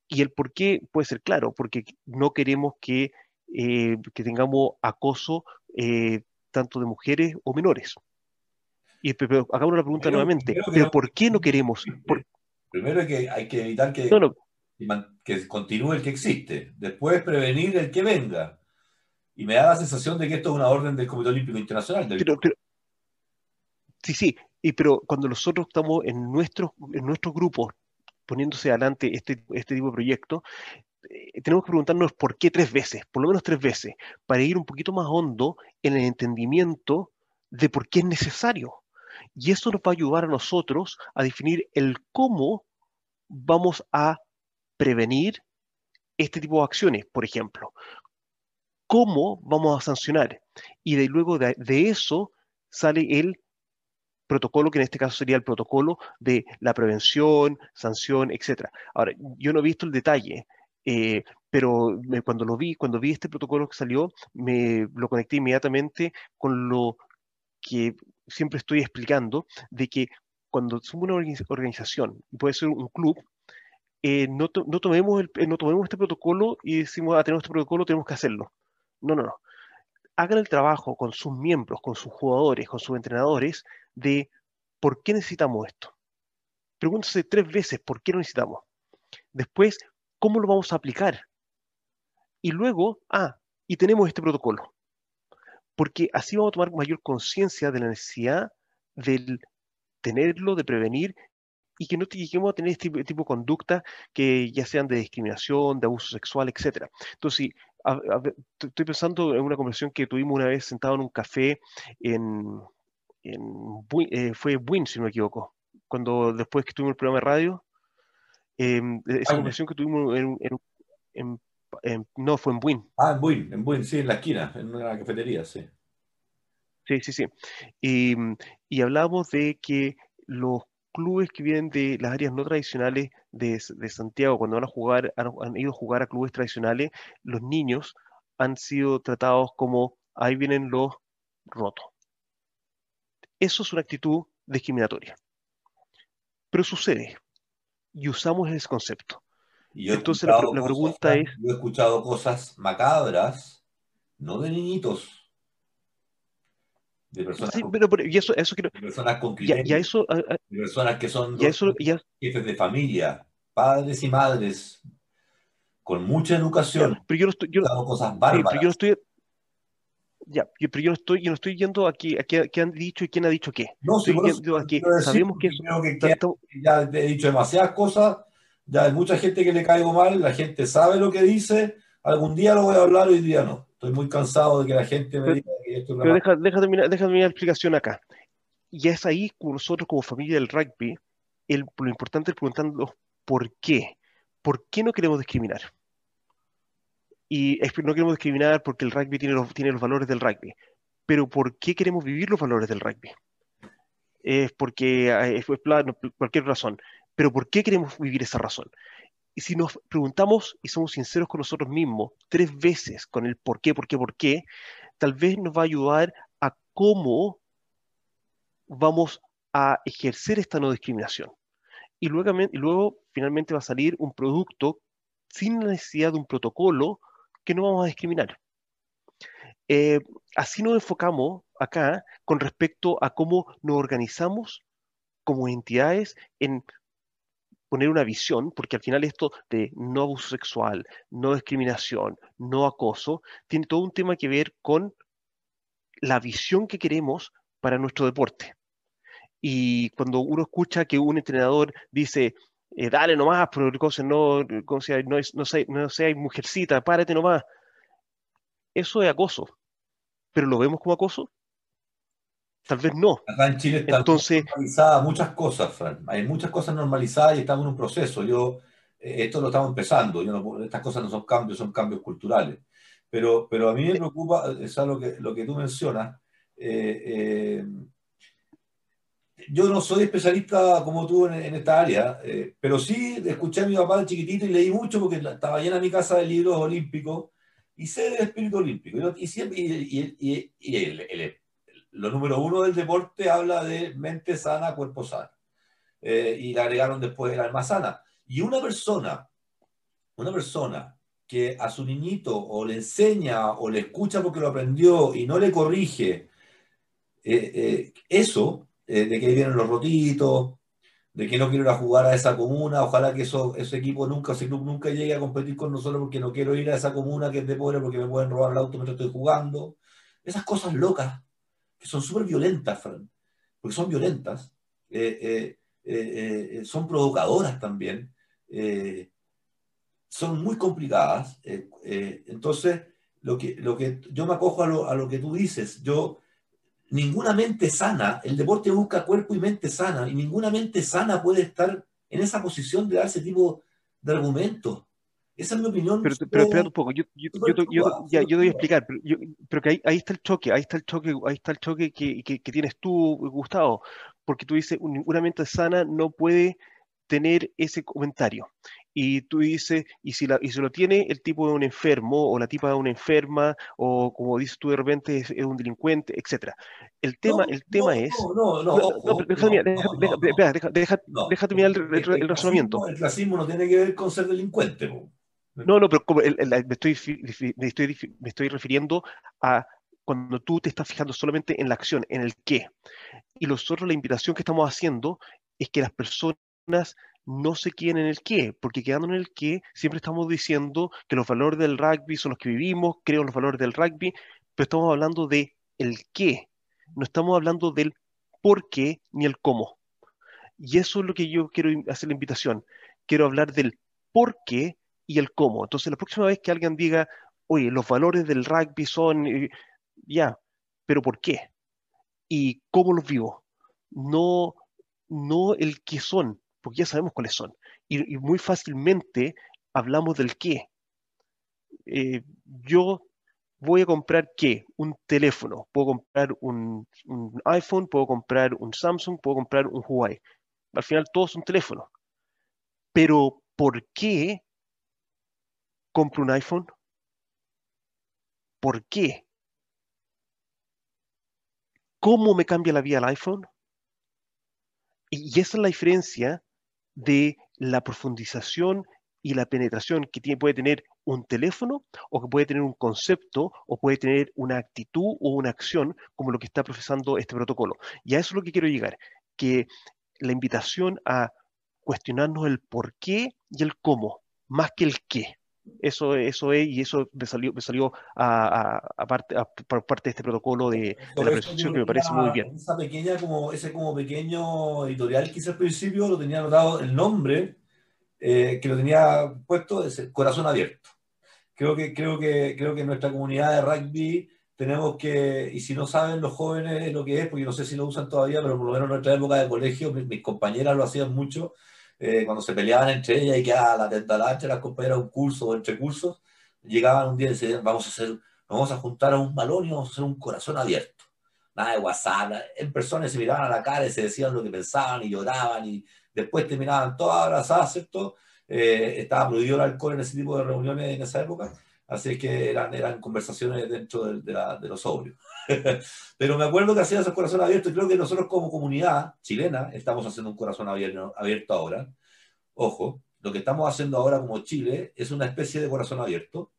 Speaker 3: Y el por qué puede ser claro, porque no queremos que, eh, tengamos acoso eh, tanto de mujeres o menores. Y pe- pero hagamos la pregunta
Speaker 2: Primero-
Speaker 3: nuevamente,
Speaker 2: primero
Speaker 3: ¿pero
Speaker 2: no-
Speaker 3: por qué no queremos? Por-
Speaker 2: Primero hay que, hay que evitar que,
Speaker 3: no, no,
Speaker 2: que continúe el que existe. Después prevenir el que venga. Y me da la sensación de que esto es una orden del Comité Olímpico Internacional. del-
Speaker 3: pero, pero- sí, sí, y pero cuando nosotros estamos en nuestros, en nuestros grupos poniéndose adelante este, este tipo de proyectos, eh, tenemos que preguntarnos por qué tres veces, por lo menos tres veces, para ir un poquito más hondo en el entendimiento de por qué es necesario. Y eso nos va a ayudar a nosotros a definir el cómo vamos a prevenir este tipo de acciones, por ejemplo. ¿Cómo vamos a sancionar? Y de, luego de, eso sale el protocolo, que en este caso sería el protocolo de la prevención, sanción, etcétera. Ahora, yo no he visto el detalle, eh, pero cuando lo vi, cuando vi este protocolo que salió, me lo conecté inmediatamente con lo que siempre estoy explicando, de que cuando somos una organiz- organización, puede ser un club, eh, no, no tomemos eh, no tomemos este protocolo y decimos, ah, tenemos este protocolo, tenemos que hacerlo. No, no, no. Hagan el trabajo con sus miembros, con sus jugadores, con sus entrenadores, de por qué necesitamos esto. Pregúntese tres veces por qué lo necesitamos. Después, ¿cómo lo vamos a aplicar? Y luego, ah, y tenemos este protocolo. Porque así vamos a tomar mayor conciencia de la necesidad del tenerlo, de prevenir y que no lleguemos a tener este tipo, tipo de conducta que ya sean de discriminación, de abuso sexual, etcétera. Entonces, a- a estoy pensando en una conversación que tuvimos una vez sentado en un café en, en eh, fue Buin, si no me equivoco, cuando después que tuvimos el programa de radio, em, esa
Speaker 2: Jaime.
Speaker 3: conversación que tuvimos en, en- en- en- no, fue en Buin,
Speaker 2: Ah, en Buin, en Buin, sí, en la esquina, en una cafetería, sí.
Speaker 3: Sí, sí, sí. Y, y hablábamos de que los clubes que vienen de las áreas no tradicionales de, de Santiago, cuando van a jugar, han, han ido a jugar a clubes tradicionales, los niños han sido tratados como, ahí vienen los rotos. Eso es una actitud discriminatoria. Pero sucede, y usamos ese concepto.
Speaker 2: Y
Speaker 3: Entonces, la la
Speaker 2: cosas,
Speaker 3: pregunta es-
Speaker 2: Yo he escuchado cosas macabras, no de niñitos, de personas,
Speaker 3: Sí,
Speaker 2: con,
Speaker 3: pero, pero- y eso, eso quiero,
Speaker 2: de personas con criterio,
Speaker 3: eso, a- a-
Speaker 2: de personas que son
Speaker 3: y a eso,
Speaker 2: jefes de familia, padres y madres, con mucha educación,
Speaker 3: pero yo no estoy, yo,
Speaker 2: cosas
Speaker 3: Sí, pero yo no
Speaker 2: bárbaras.
Speaker 3: estoy. Ya, pero yo no estoy, yo no estoy yendo aquí a qué, qué han dicho y quién ha dicho qué.
Speaker 2: No, sí,
Speaker 3: Estoy
Speaker 2: eso
Speaker 3: yendo a que
Speaker 2: quiero decir,
Speaker 3: sabemos que eso.
Speaker 2: creo que ya he dicho demasiadas cosas, ya hay mucha gente que le caigo mal, la gente sabe lo que dice, algún día lo voy a hablar, hoy día no. Estoy muy cansado de que la gente me diga que esto es
Speaker 3: Pero deja, deja terminar, deja terminar la explicación acá. Y es ahí como nosotros, como familia del rugby, el, lo importante es preguntarnos por qué. ¿Por qué no queremos discriminar? Y no queremos discriminar porque el rugby tiene los, tiene los valores del rugby. Pero ¿por qué queremos vivir los valores del rugby? Es porque eh, es por pla- cualquier razón. Pero ¿por qué queremos vivir esa razón? Y si nos preguntamos y somos sinceros con nosotros mismos tres veces con el por qué, por qué, por qué, tal vez nos va a ayudar a cómo vamos a ejercer esta no discriminación. Y luego, finalmente va a salir un producto sin la necesidad de un protocolo que no vamos a discriminar. Eh, así nos enfocamos acá con respecto a cómo nos organizamos como entidades en poner una visión, porque al final esto de no abuso sexual, no discriminación, no acoso, tiene todo un tema que ver con la visión que queremos para nuestro deporte. Y cuando uno escucha que un entrenador dice, eh, dale nomás, pero no, no, sea, no, no, no sea mujercita, párate nomás, eso es acoso. ¿Pero lo vemos como acoso? Tal vez no.
Speaker 2: Acá en Chile están Entonces, normalizadas muchas cosas, Fran. Hay muchas cosas normalizadas y estamos en un proceso. Yo, eh, esto lo estamos empezando. Yo estas cosas no son cambios, son cambios culturales. Pero, pero a mí me preocupa, es lo que, lo que tú mencionas. Eh, eh, yo no soy especialista como tú en, esta área, pero sí escuché a mi papá de chiquitito y leí mucho porque estaba llena mi casa de libros olímpicos y sé del espíritu olímpico. Y, siempre, y, y, y el, el, lo número uno del deporte habla de mente sana, cuerpo sano. Eh, y le agregaron después el alma sana. Y una persona, una persona que a su niñito o le enseña o le escucha porque lo aprendió y no le corrige eh, eh, eso, de que vienen los rotitos, de que no quiero ir a jugar a esa comuna, ojalá que eso, ese equipo nunca, ese club nunca llegue a competir con nosotros porque no quiero ir a esa comuna que es de pobre porque me pueden robar el auto mientras estoy jugando. Esas cosas locas que son súper violentas, Fran, porque son violentas, eh, eh, eh, son provocadoras también, son muy complicadas. entonces, lo que, lo que yo me acojo a lo, a lo que tú dices, yo, ninguna mente sana, el deporte busca cuerpo y mente sana, y ninguna mente sana puede estar en esa posición de dar ese tipo de argumentos. Esa es mi opinión.
Speaker 3: Pero, pero espera un poco, yo, yo, yo, ya, yo voy a explicar, pero, pero que ahí, ahí, está el choque, ahí está el choque, ahí está el choque que, que, que tienes tú, Gustavo, porque tú dices, una mente sana no puede tener ese comentario. Y tú dices, y si, la, y si lo tiene el tipo de un enfermo, o la tipa de una enferma, o como dices tú de repente es, un delincuente, etc. El tema, el tema es.
Speaker 2: No, no, no.
Speaker 3: Deja terminar el, razonamiento.
Speaker 2: El racismo no tiene que ver con ser delincuente.
Speaker 3: No, no, pero me, estoy, me, estoy, me estoy refiriendo a cuando tú te estás fijando solamente en la acción, en el qué. Y nosotros la invitación que estamos haciendo es que las personas no se queden en el qué, porque quedando en el qué siempre estamos diciendo que los valores del rugby son los que vivimos, creo en los valores del rugby, pero estamos hablando de el qué, no estamos hablando del por qué ni el cómo. Y eso es lo que yo quiero hacer la invitación. Quiero hablar del por qué y el cómo. Entonces, la próxima vez que alguien diga, oye, los valores del rugby son, eh, ya, pero ¿por qué? ¿Y cómo los vivo? No, no el qué son, porque ya sabemos cuáles son. Y, muy fácilmente hablamos del qué. Eh, yo voy a comprar qué? Un teléfono. Puedo comprar un, un, iPhone, puedo comprar un Samsung, puedo comprar un Huawei. Al final todos son teléfonos. Pero ¿por qué compro un iPhone? ¿Por qué? ¿Cómo me cambia la vida el iPhone? Y esa es la diferencia de la profundización y la penetración que tiene, puede tener un teléfono o que puede tener un concepto o puede tener una actitud o una acción como lo que está profesando este protocolo. Y a eso es lo que quiero llegar, que la invitación a cuestionarnos el por qué y el cómo, más que el qué. Eso, eso es, y eso me salió, me salió a, parte, por parte de este protocolo de, la presentación que me parece muy bien.
Speaker 2: Esa pequeña, como, ese como pequeño editorial que hice al principio, lo tenía anotado el nombre, eh, que lo tenía puesto, es Corazón Abierto. Creo que, creo, que, creo que en nuestra comunidad de rugby tenemos que, y si no saben los jóvenes lo que es, porque no sé si lo usan todavía, pero por lo menos en nuestra época de colegio, mis compañeras lo hacían mucho, eh, cuando se peleaban entre ellas y quedaba la tentalacha, las compañeras un curso o entre cursos, llegaban un día y decían, vamos a hacer, vamos a juntar a un balón y vamos a hacer un corazón abierto. Nada de WhatsApp, en personas se miraban a la cara y se decían lo que pensaban y lloraban y después terminaban todas abrazadas, ¿cierto? Eh, estaba prohibido el alcohol en ese tipo de reuniones en esa época, así que eran, eran conversaciones dentro de, de los sobrios. Pero me acuerdo que hacían esos corazones abiertos y creo que nosotros como comunidad chilena estamos haciendo un corazón abierto, abierto ahora. Ojo, lo que estamos haciendo ahora como Chile es una especie de corazón abierto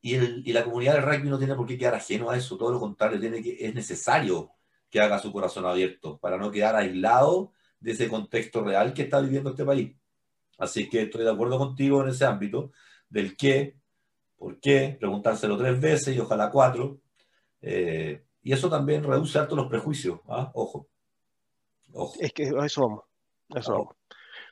Speaker 2: y, el, y la comunidad del rugby no tiene por qué quedar ajeno a eso, todo lo contrario, tiene que, es necesario que haga su corazón abierto para no quedar aislado de ese contexto real que está viviendo este país. Así que estoy de acuerdo contigo en ese ámbito del qué, por qué, preguntárselo tres veces y ojalá cuatro. Eh, y eso también reduce harto los prejuicios. ¿ah? Ojo.
Speaker 3: Ojo. Es que eso vamos. Eso vamos.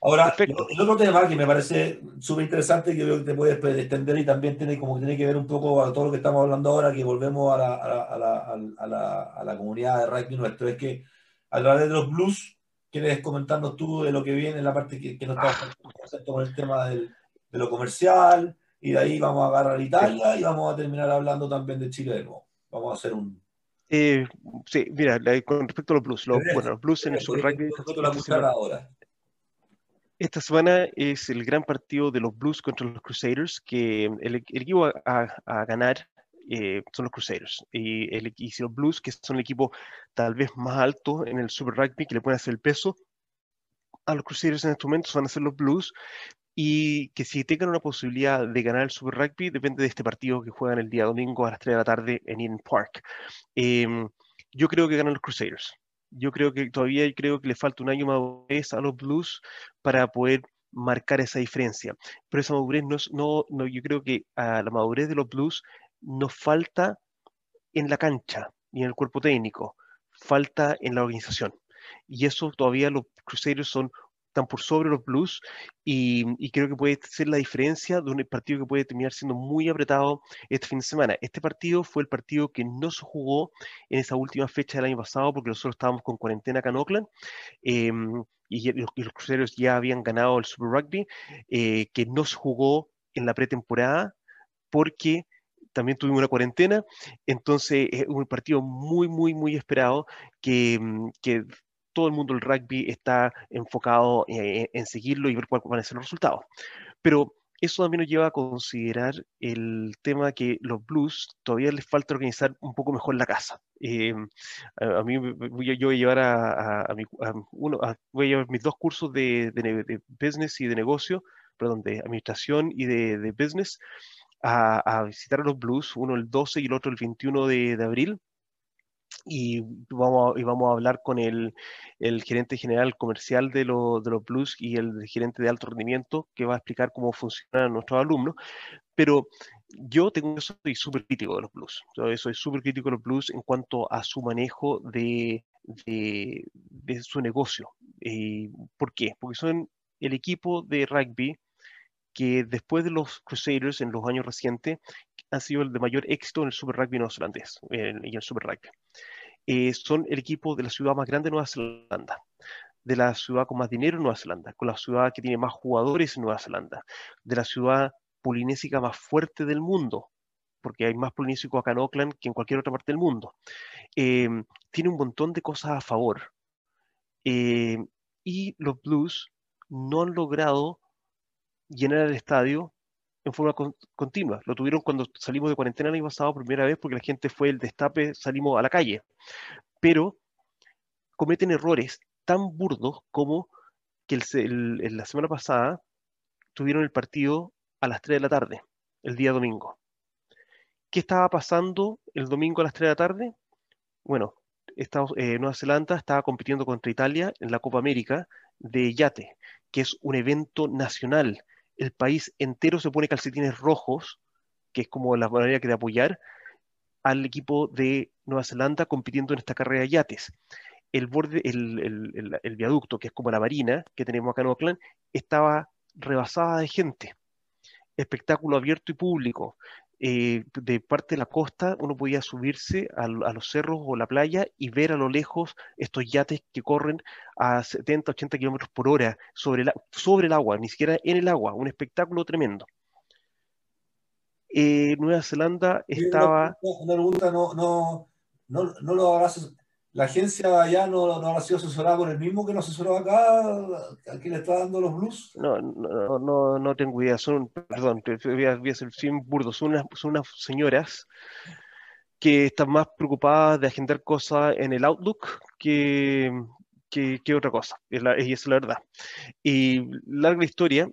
Speaker 2: Ahora, el otro tema que me parece súper interesante, que creo que te puedes extender y también tiene, como que tiene que ver un poco a todo lo que estamos hablando ahora, que volvemos a la, a la, a la, a la comunidad de rugby nuestro, es que a través de los blues, ¿quieres comentarnos tú de lo que viene en la parte que, que no está ah. con el tema del, de lo comercial? Y de ahí vamos a agarrar Italia y vamos a terminar hablando también de Chile de nuevo. Vamos a hacer un,
Speaker 3: eh, sí, mira, con respecto a los blues, bueno, los blues en el Super Rugby. ahora. Esta semana es el gran partido de los Blues contra los Crusaders, que el, equipo a, ganar eh, son los Crusaders. Y, el, y los Blues, que son el equipo tal vez más alto en el Super Rugby, que le pueden hacer el peso a los Crusaders en estos momentos, van a ser los Blues. Y que si tengan una posibilidad de ganar el Super Rugby, depende de este partido que juegan el día domingo a las 3 de la tarde en Eden Park. Em, yo creo que ganan los Crusaders yo creo que todavía creo que le falta un año más a los Blues para poder marcar esa diferencia. Pero esa madurez no, no, yo creo que a la madurez de los Blues nos falta en la cancha y en el cuerpo técnico, falta en la organización. Y eso todavía los Crusaders son por sobre los Blues y, creo que puede ser la diferencia de un partido que puede terminar siendo muy apretado este fin de semana. Este partido fue el partido que no se jugó en esa última fecha del año pasado porque nosotros estábamos con cuarentena acá en Oakland. Em, y, los, cruceros ya habían ganado el Super Rugby, eh, que no se jugó en la pretemporada porque también tuvimos una cuarentena, entonces es un partido muy, muy, muy esperado que, que todo el mundo del rugby está enfocado eh, en seguirlo y ver cuáles van a ser los resultados. Pero eso también nos lleva a considerar el tema que los blues todavía les falta organizar un poco mejor la casa. Eh, a, mí a, yo voy a llevar a, mi, uno, voy a llevar mis dos cursos de, business y de negocio, perdón, de administración y de, business a, visitar a los blues, uno el 12 y el otro el 21 de, de abril y vamos, a, y vamos a hablar con el, el gerente general comercial de, lo, de los Blues y el gerente de alto rendimiento que va a explicar cómo funcionan nuestros alumnos. Pero yo tengo soy súper crítico de los Blues. Yo soy súper crítico de los Blues en cuanto a su manejo de, de, de su negocio. Eh, ¿Por qué? Porque son el equipo de rugby que después de los Crusaders en los años recientes han sido el de mayor éxito en el Super Rugby neozelandés y en el Super Rugby. Eh, son el equipo de la ciudad más grande de Nueva Zelanda, de la ciudad con más dinero en Nueva Zelanda, con la ciudad que tiene más jugadores en Nueva Zelanda, de la ciudad polinésica más fuerte del mundo, porque hay más polinésicos acá en Auckland que en cualquier otra parte del mundo. Em, tiene un montón de cosas a favor. Em, y los Blues no han logrado llenar el estadio en forma continua. Lo tuvieron cuando salimos de cuarentena el año pasado primera vez porque la gente fue el destape, salimos a la calle. Pero cometen errores tan burdos como que el, la semana pasada tuvieron el partido a las 3 de la tarde, el día domingo. ¿Qué estaba pasando el domingo a las 3 de la tarde? Bueno, eh, Nueva Zelanda estaba compitiendo contra Italia en la Copa América de yate, que es un evento nacional el país entero se pone calcetines rojos, que es como la manera que de apoyar al equipo de Nueva Zelanda compitiendo en esta carrera de yates. El borde, el, viaducto, que es como la marina que tenemos acá en Oakland, estaba rebasada de gente. Espectáculo abierto y público. Eh, de parte de la costa uno podía subirse a, los cerros o la playa y ver a lo lejos estos yates que corren a 70, 80 kilómetros por hora sobre, sobre el agua, ni siquiera en el agua, un espectáculo tremendo. Eh, Nueva Zelanda estaba...
Speaker 2: Una pregunta, no, no, no, no lo hagas la agencia allá no, no ha sido asesorada con el mismo que nos asesoró acá, a quien le está dando los blues.
Speaker 3: No, no, no, no tengo idea, son, perdón, voy a, ser burdo, son unas, son unas señoras que están más preocupadas de agendar cosas en el Outlook que, que, que otra cosa, es la, es la verdad. Y larga historia,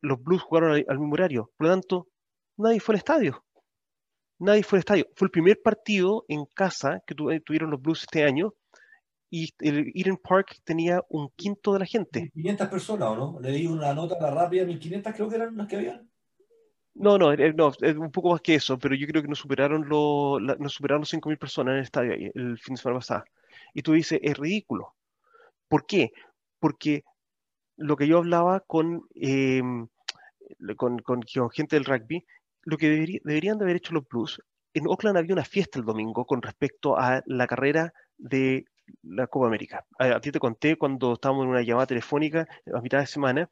Speaker 3: los Blues jugaron al, al mismo horario, por lo tanto, nadie fue al estadio nadie fue al estadio. Fue el primer partido en casa que tuvieron los Blues este año y el Eden Park tenía un quinto de la gente.
Speaker 2: 500 personas, ¿o no? Leí una nota la rápida, 1500 creo que eran las que habían.
Speaker 3: No, no, eh, no, es un poco más que eso, pero yo creo que no superaron, lo, no superaron los 5.000 personas en el estadio el fin de semana pasado. Y tú dices, es ridículo. ¿Por qué? Porque lo que yo hablaba con, em, con, con, gente del rugby, lo que deberían de haber hecho los Blues, en Oakland había una fiesta el domingo con respecto a la carrera de la Copa América. A, ti te conté cuando estábamos en una llamada telefónica a mitad de semana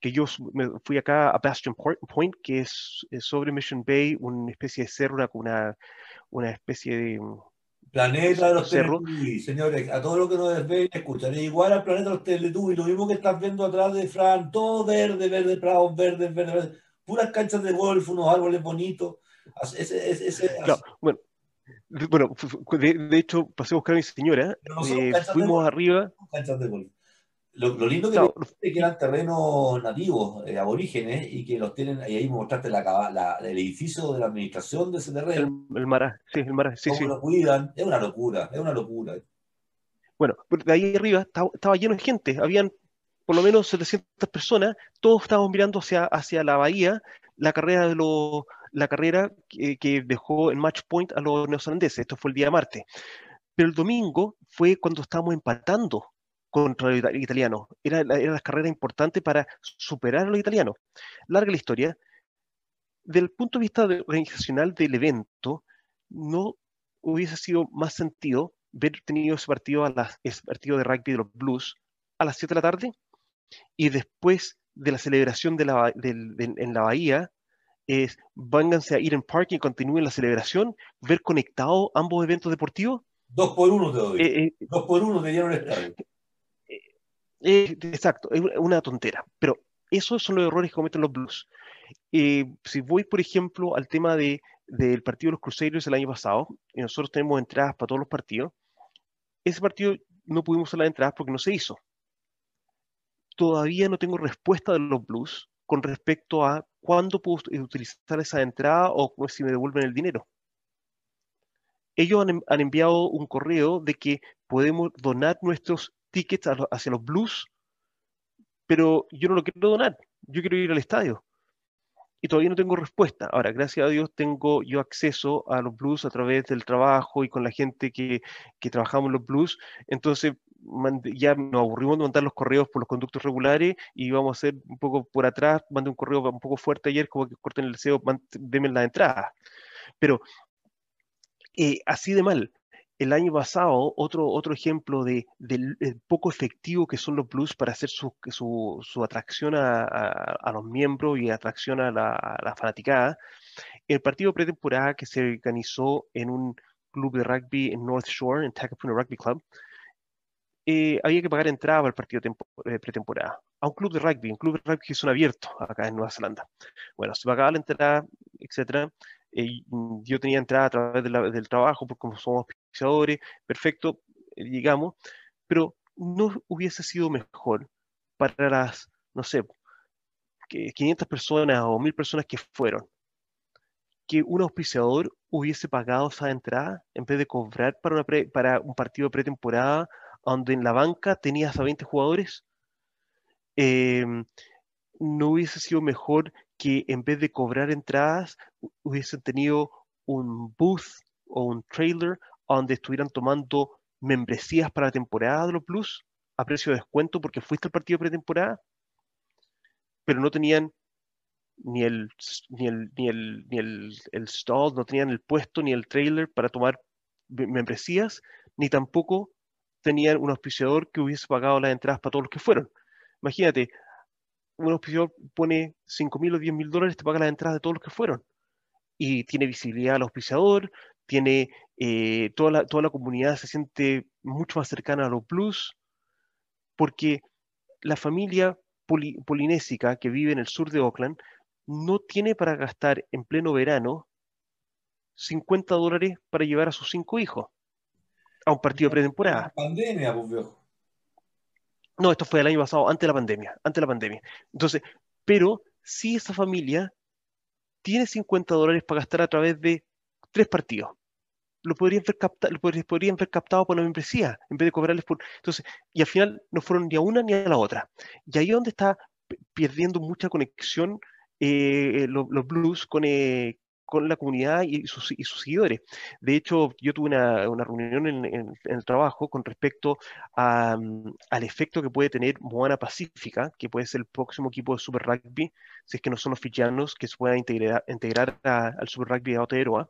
Speaker 3: que yo me fui acá a Bastion Point, que es, sobre Mission Bay, una especie de cerro, una, una especie de...
Speaker 2: Planeta de los Teletubbies, señores, a todo lo que nos ven escuchan, es igual al planeta de los Teletubbies, lo mismo que estás viendo atrás de Fran, todo verde, verde, prados verdes, verde, verde, puras canchas de golf, unos árboles bonitos. Ese, ese,
Speaker 3: bueno, bueno, de, hecho, pasé a buscar a mi señora, eh, fuimos arriba.
Speaker 2: Lo, lo, lindo que, es que eran terrenos nativos, eh, aborígenes, y que los tienen, y ahí me mostraste la, la, el edificio de la administración de ese terreno.
Speaker 3: El, el Mará, sí, el Mará, sí, sí.
Speaker 2: lo cuidan, es una locura, es una locura.
Speaker 3: Bueno, de ahí arriba estaba, estaba, lleno de gente, habían por lo menos 700 personas, todos estábamos mirando hacia, hacia la bahía, la carrera de los la carrera que, dejó en match point a los neozelandeses. Esto fue el día martes. Pero el domingo fue cuando estábamos empatando contra los italianos. Era, era la carrera importante para superar a los italianos. Larga la historia. Del punto de vista organizacional del evento, no hubiese sido más sentido ver tenido ese partido, a las, ese partido de rugby de los Blues a las 7 de la tarde y después de la celebración de la, en la bahía es vánganse a ir en Park y continúen la celebración, ver conectados ambos eventos deportivos.
Speaker 2: Dos por uno te doy. Eh, eh, Dos por uno te dieron el estadio.
Speaker 3: Eh, exacto, es una tontera. Pero esos son los errores que cometen los Blues. si voy, por ejemplo, al tema de, del partido de los Crusaders el año pasado, y nosotros tenemos entradas para todos los partidos, ese partido no pudimos hacer las entradas porque no se hizo. Todavía no tengo respuesta de los Blues con respecto a cuándo puedo utilizar esa entrada o si me devuelven el dinero. Ellos han, enviado un correo de que podemos donar nuestros tickets hacia los Blues, pero yo no lo quiero donar, yo quiero ir al estadio. Y todavía no tengo respuesta. Ahora, gracias a Dios, tengo yo acceso a los Blues a través del trabajo y con la gente que, que trabajamos en los Blues. Entonces, ya nos aburrimos de mandar los correos por los conductos regulares y vamos a hacer un poco por atrás, mandé un correo un poco fuerte ayer, como que corten el deseo, denme la entrada. Pero eh, así de mal. El año pasado, otro, otro ejemplo de, del poco efectivo que son los blues para hacer su, su, su atracción a, a, los miembros y atracción a la, a la fanaticada, el partido pretemporada que se organizó en un club de rugby en North Shore, en Takapuna Rugby Club, eh, había que pagar entrada para el partido eh, pretemporada. A un club de rugby, un club de rugby que son abiertos acá en Nueva Zelanda. Bueno, se pagaba la entrada, etcétera. Eh, yo tenía entrada a través del trabajo, porque como somos auspiciadores, perfecto, digamos, pero no hubiese sido mejor para las, no sé, 500 personas o 1000 personas que fueron, que un auspiciador hubiese pagado esa entrada en vez de cobrar para, una para un partido pretemporada donde en la banca tenías a 20 jugadores, em, no hubiese sido mejor que en vez de cobrar entradas, hubiesen tenido un booth o un trailer donde estuvieran tomando membresías para la temporada de los Blues a precio de descuento porque fuiste al partido pretemporada, pero no tenían ni el, ni el, ni el, ni el, el stall, no tenían el puesto ni el trailer para tomar membresías, ni tampoco tenían un auspiciador que hubiese pagado las entradas para todos los que fueron. Imagínate, un auspiciador pone 5 mil o 10 mil dólares, te paga las entradas de todos los que fueron. Y tiene visibilidad al auspiciador, tiene eh, toda, la, toda la comunidad se siente mucho más cercana a los blues, porque la familia polinésica que vive en el sur de Oakland no tiene para gastar en pleno verano 50 dólares para llevar a sus cinco hijos a un partido pretemporada.
Speaker 2: Pandemia, pues viejo.
Speaker 3: No, esto fue el año pasado, antes de la pandemia, antes de la pandemia. Entonces, pero si esa familia tiene 50 dólares para gastar a través de tres partidos, lo podrían ver, capta, lo podrían ver captado por la membresía en vez de cobrarles por... Entonces, y al final no fueron ni a una ni a la otra. Y ahí es donde está perdiendo mucha conexión eh, los, blues con, eh, con la comunidad y sus, y sus, seguidores. De hecho, yo tuve una, una reunión en, en, el trabajo con respecto a, mm, al efecto que puede tener Moana Pacífica, que puede ser el próximo equipo de Super Rugby, si es que no son los fichanos que se puedan integrar, integrar al Super Rugby de Aotearoa.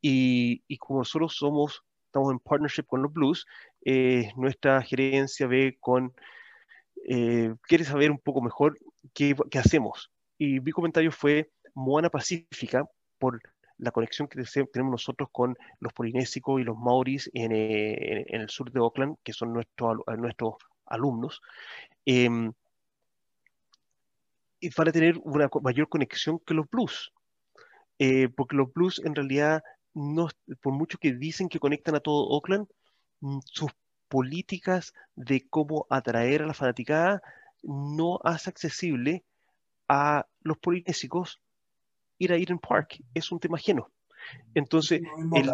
Speaker 3: Y, y como nosotros somos, estamos en partnership con los Blues, eh, nuestra gerencia ve con, eh, quiere saber un poco mejor qué, qué hacemos. Y mi comentario fue, Moana Pacífica por la conexión que tenemos nosotros con los polinésicos y los maoris en, eh, el sur de Auckland, que son nuestros, nuestros alumnos, eh, y van a tener una mayor conexión que los blues, eh, porque los blues en realidad, no, por mucho que dicen que conectan a todo Auckland, mm, sus políticas de cómo atraer a la fanaticada no hace accesible a los polinésicos ir a Eden Park es un tema ajeno. Entonces,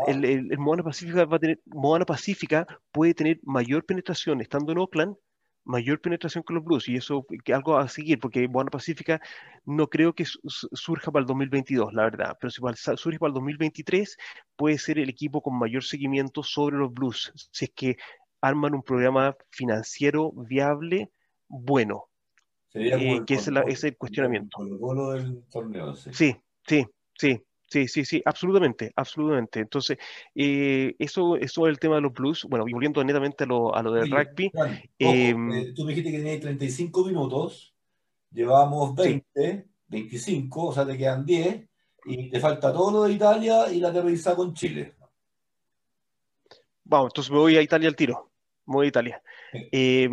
Speaker 3: el, el, Moana Pacífica va a tener, Moana Pacífica puede tener mayor penetración estando en Oakland, mayor penetración que los Blues, y eso es algo a seguir, porque Moana Pacífica no creo que surja para el 2022, la verdad, pero si surge para el 2023, puede ser el equipo con mayor seguimiento sobre los Blues, si es que arman un programa financiero viable, bueno, eh, que es, el cuestionamiento.
Speaker 2: del torneo,
Speaker 3: sí, Sí, sí, sí, sí, sí, absolutamente, absolutamente. Entonces, eh, eso, eso es el tema de los blues. Bueno, y volviendo netamente a lo, a lo del rugby.
Speaker 2: Em, eh, tú me dijiste que tenías 35 minutos, llevamos 20, 25, o sea, te quedan 10, y te falta todo lo de Italia y la revisa con Chile.
Speaker 3: Vamos, entonces me voy a Italia al tiro. Me voy a Italia. Eh,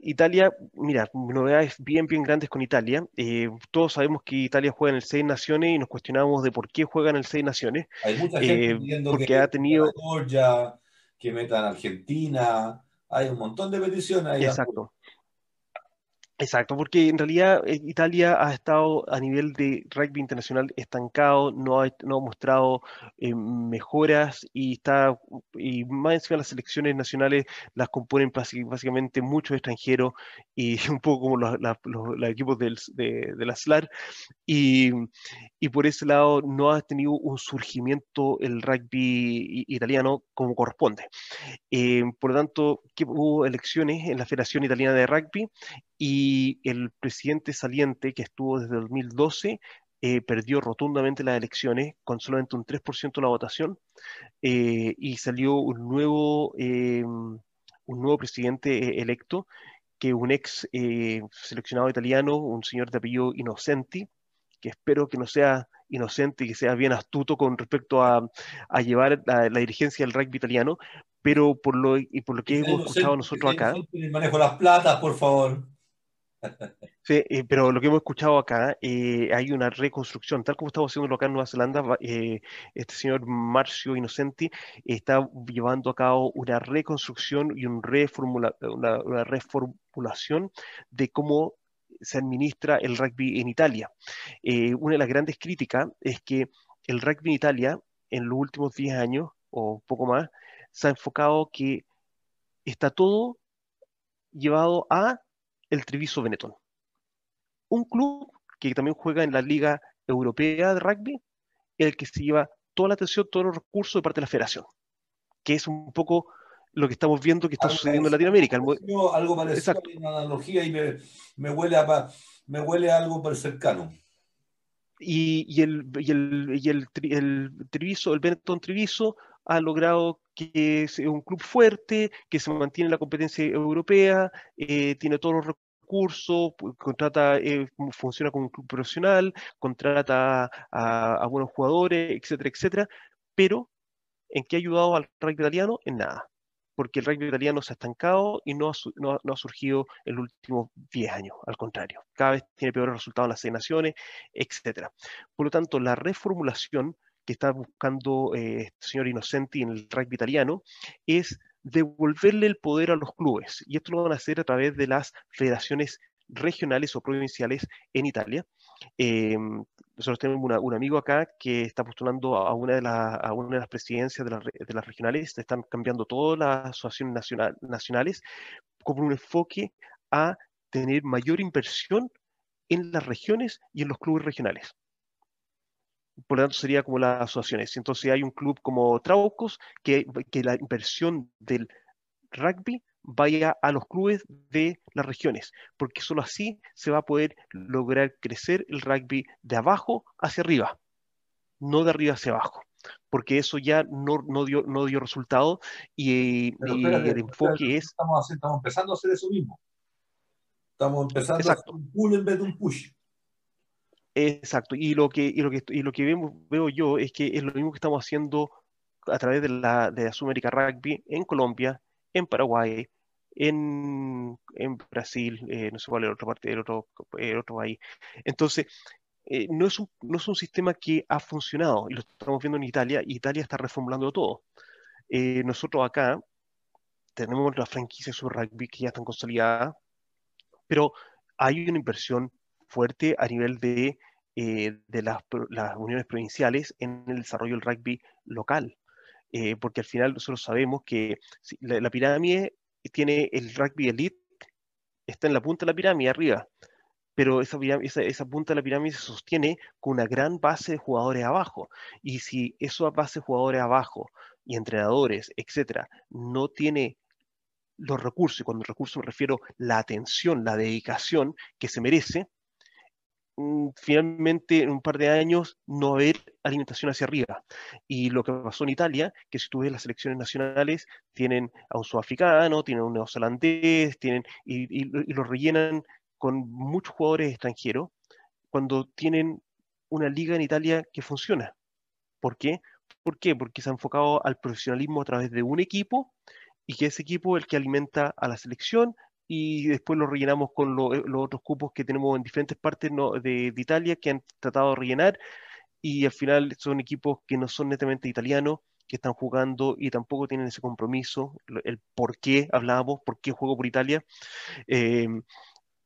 Speaker 3: Italia, mira, novedades bien, bien grandes con Italia. Eh, todos sabemos que Italia juega en el Seis Naciones y nos cuestionamos de por qué juega en el Seis Naciones.
Speaker 2: Hay mucha gente eh, porque que ha tenido Georgia, que metan Argentina. Hay un montón de peticiones ahí.
Speaker 3: Exacto. Exacto, porque en realidad eh, Italia ha estado a nivel de rugby internacional estancado, no ha, no ha mostrado eh, mejoras y está y más encima las selecciones nacionales las componen básicamente muchos extranjeros y un poco como los, equipos del, de, de, la SLAR y, y, por ese lado no ha tenido un surgimiento el rugby italiano como corresponde. Eh, por lo tanto, hubo elecciones en la Federación Italiana de Rugby y el presidente saliente que estuvo desde 2012 eh, perdió rotundamente las elecciones con solamente un 3% de la votación eh, y salió un nuevo, eh, un nuevo presidente electo que un ex seleccionado italiano, un señor de apellido Innocenti, que espero que no sea inocente y que sea bien astuto con respecto a, a llevar la, la, dirigencia del rugby italiano, pero por lo, y por lo que hemos escuchado nosotros acá...
Speaker 2: Manejo las platas, por favor.
Speaker 3: Sí, eh, pero lo que hemos escuchado acá, eh, hay una reconstrucción, tal como estamos haciendo acá en Nueva Zelanda, eh, este señor Marcio Innocenti está llevando a cabo una reconstrucción y un reformula, una, una, reformulación de cómo se administra el rugby en Italia. una de las grandes críticas es que el rugby en Italia, en los últimos 10 años o poco más, se ha enfocado que está todo llevado a el Treviso Benetton. Un club que también juega en la Liga Europea de Rugby, el que se lleva toda la atención, todos los recursos de parte de la federación, que es un poco lo que estamos viendo que está sucediendo en Latinoamérica.
Speaker 2: Algo parecido, una analogía y me, huele a, me huele algo por cercano.
Speaker 3: Y, el, y, el, y el, el, Treviso, el Benetton Treviso, ha logrado que es un club fuerte, que se mantiene en la competencia europea, eh, tiene todos los recursos, contrata, eh, funciona como un club profesional, contrata a, buenos jugadores, etcétera, etcétera, pero ¿en qué ha ayudado al rugby italiano? En nada, porque el rugby italiano se ha estancado y no ha, no, ha surgido en los últimos 10 años, al contrario, cada vez tiene peores resultados en las seis naciones, etcétera. Por lo tanto, la reformulación que está buscando eh, este señor Innocenti en el rugby italiano es devolverle el poder a los clubes. Y esto lo van a hacer a través de las federaciones regionales o provinciales en Italia. Em, nosotros tenemos un amigo acá que está postulando a una de, a una de las presidencias de, de, las regionales, están cambiando todas las asociaciones nacional, nacionales con un enfoque a tener mayor inversión en las regiones y en los clubes regionales. Por lo tanto, sería como las asociaciones. Entonces hay un club como Traucos que, que la inversión del rugby vaya a los clubes de las regiones, porque solo así se va a poder lograr crecer el rugby de abajo hacia arriba, no de arriba hacia abajo, porque eso ya no, no, dio, no dio resultado y, el enfoque es...
Speaker 2: Estamos, estamos, empezando a hacer eso mismo. Estamos empezando a hacer un pull en vez de un push.
Speaker 3: Exacto, y lo que, y lo que, y lo que veo, yo es que es lo mismo que estamos haciendo a través de la de Sudamérica Rugby en Colombia, en Paraguay, en, Brasil, eh, no sé cuál es la otra parte del otro, el otro país. Entonces, eh, no, es un, no es un sistema que ha funcionado y lo estamos viendo en Italia y Italia está reformulando todo. Eh, nosotros acá tenemos las franquicias sobre rugby que ya están consolidadas, pero hay una inversión fuerte a nivel de, de las, las, uniones provinciales en el desarrollo del rugby local. porque al final nosotros sabemos que la, pirámide tiene el rugby elite, está en la punta de la pirámide arriba, pero esa, punta de la pirámide se sostiene con una gran base de jugadores abajo. Y si esa base de jugadores abajo y entrenadores, etcétera, no tiene los recursos, y cuando recursos me refiero la atención, la dedicación que se merece, finalmente en un par de años no haber alimentación hacia arriba. Y lo que pasó en Italia, que si tú ves las selecciones nacionales, tienen a un sudafricano, tienen a un neozelandés, tienen, y, lo rellenan con muchos jugadores extranjeros, cuando tienen una liga en Italia que funciona. ¿Por qué? ¿Por qué? Porque se ha enfocado al profesionalismo a través de un equipo y que ese equipo es el que alimenta a la selección, y después lo rellenamos con eh, los otros cupos que tenemos en diferentes partes de, Italia que han tratado de rellenar y al final son equipos que no son netamente italianos, que están jugando y tampoco tienen ese compromiso, el por qué hablábamos, por qué juego por Italia. Em,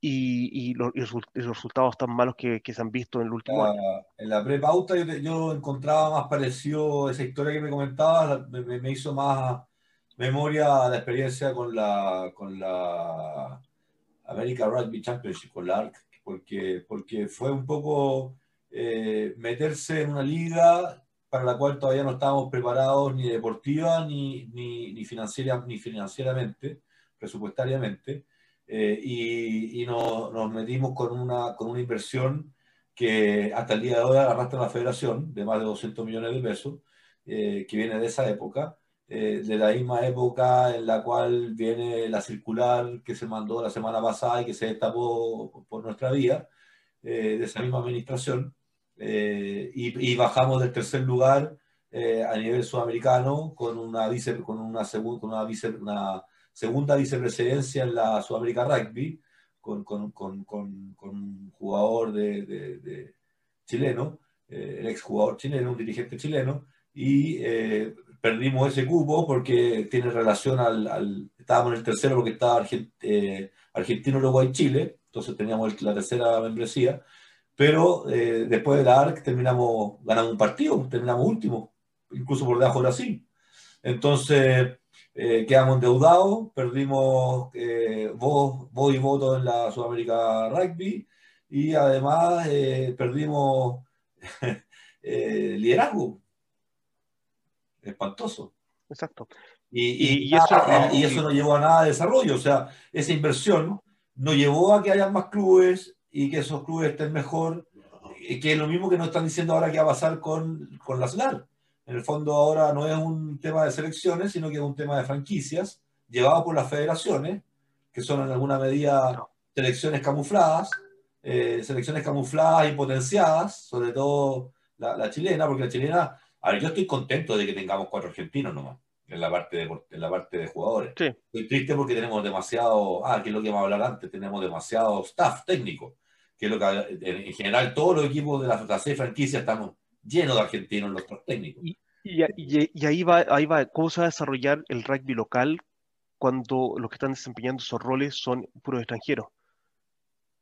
Speaker 3: y, los, resultados tan malos que, se han visto en el último año.
Speaker 2: En la pre-pauta yo, encontraba más parecido esa historia que me comentabas, me hizo más, memoria la experiencia con la, con la American Rugby Championship, con la ARC, porque, porque fue un poco eh, meterse en una liga para la cual todavía no estábamos preparados ni deportiva ni, ni, ni, financiera, ni financieramente, presupuestariamente, eh, y, y nos, nos, metimos con una, con una inversión que hasta el día de hoy arrastra la federación de más de 200 millones de pesos, eh, que viene de esa época, eh, de la misma época en la cual viene la circular que se mandó la semana pasada y que se destapó por nuestra vía, eh, de esa misma administración, eh, y, bajamos del tercer lugar a nivel sudamericano con una, vice, con una, una, vice, una segunda vicepresidencia en la Sudamérica Rugby, con, con, con, con un jugador de, de, chileno, el ex jugador chileno, un dirigente chileno, y perdimos ese cupo porque tiene relación al, estábamos en el tercero porque estaba Argent, eh, Uruguay, Chile, entonces teníamos la tercera membresía, pero eh, después de la ARC terminamos ganando un partido, terminamos último, incluso por debajo de Brasil. Entonces eh, quedamos endeudados, perdimos voz, voz y voto en la Sudamérica Rugby y además perdimos liderazgo espantoso.
Speaker 3: Exacto.
Speaker 2: Y, eso, y, eso, no llevó a nada de desarrollo. O sea, esa inversión no llevó a que haya más clubes y que esos clubes estén mejor, que es lo mismo que nos están diciendo ahora que va a pasar con, con la SLAR. En el fondo ahora no es un tema de selecciones, sino que es un tema de franquicias, llevado por las federaciones, que son en alguna medida selecciones camufladas, eh, selecciones camufladas y potenciadas, sobre todo la, la chilena, porque la chilena a ver, yo estoy contento de que tengamos cuatro argentinos nomás en la parte de, en la parte de jugadores. Estoy triste porque tenemos demasiado, ah, que es lo que vamos a hablar antes, tenemos demasiado staff técnico, que es lo que en, general todos los equipos de la, la seis franquicias estamos llenos de argentinos en los técnicos.
Speaker 3: Y, y, ahí, va, ahí va, ¿cómo se va a desarrollar el rugby local cuando los que están desempeñando esos roles son puros extranjeros?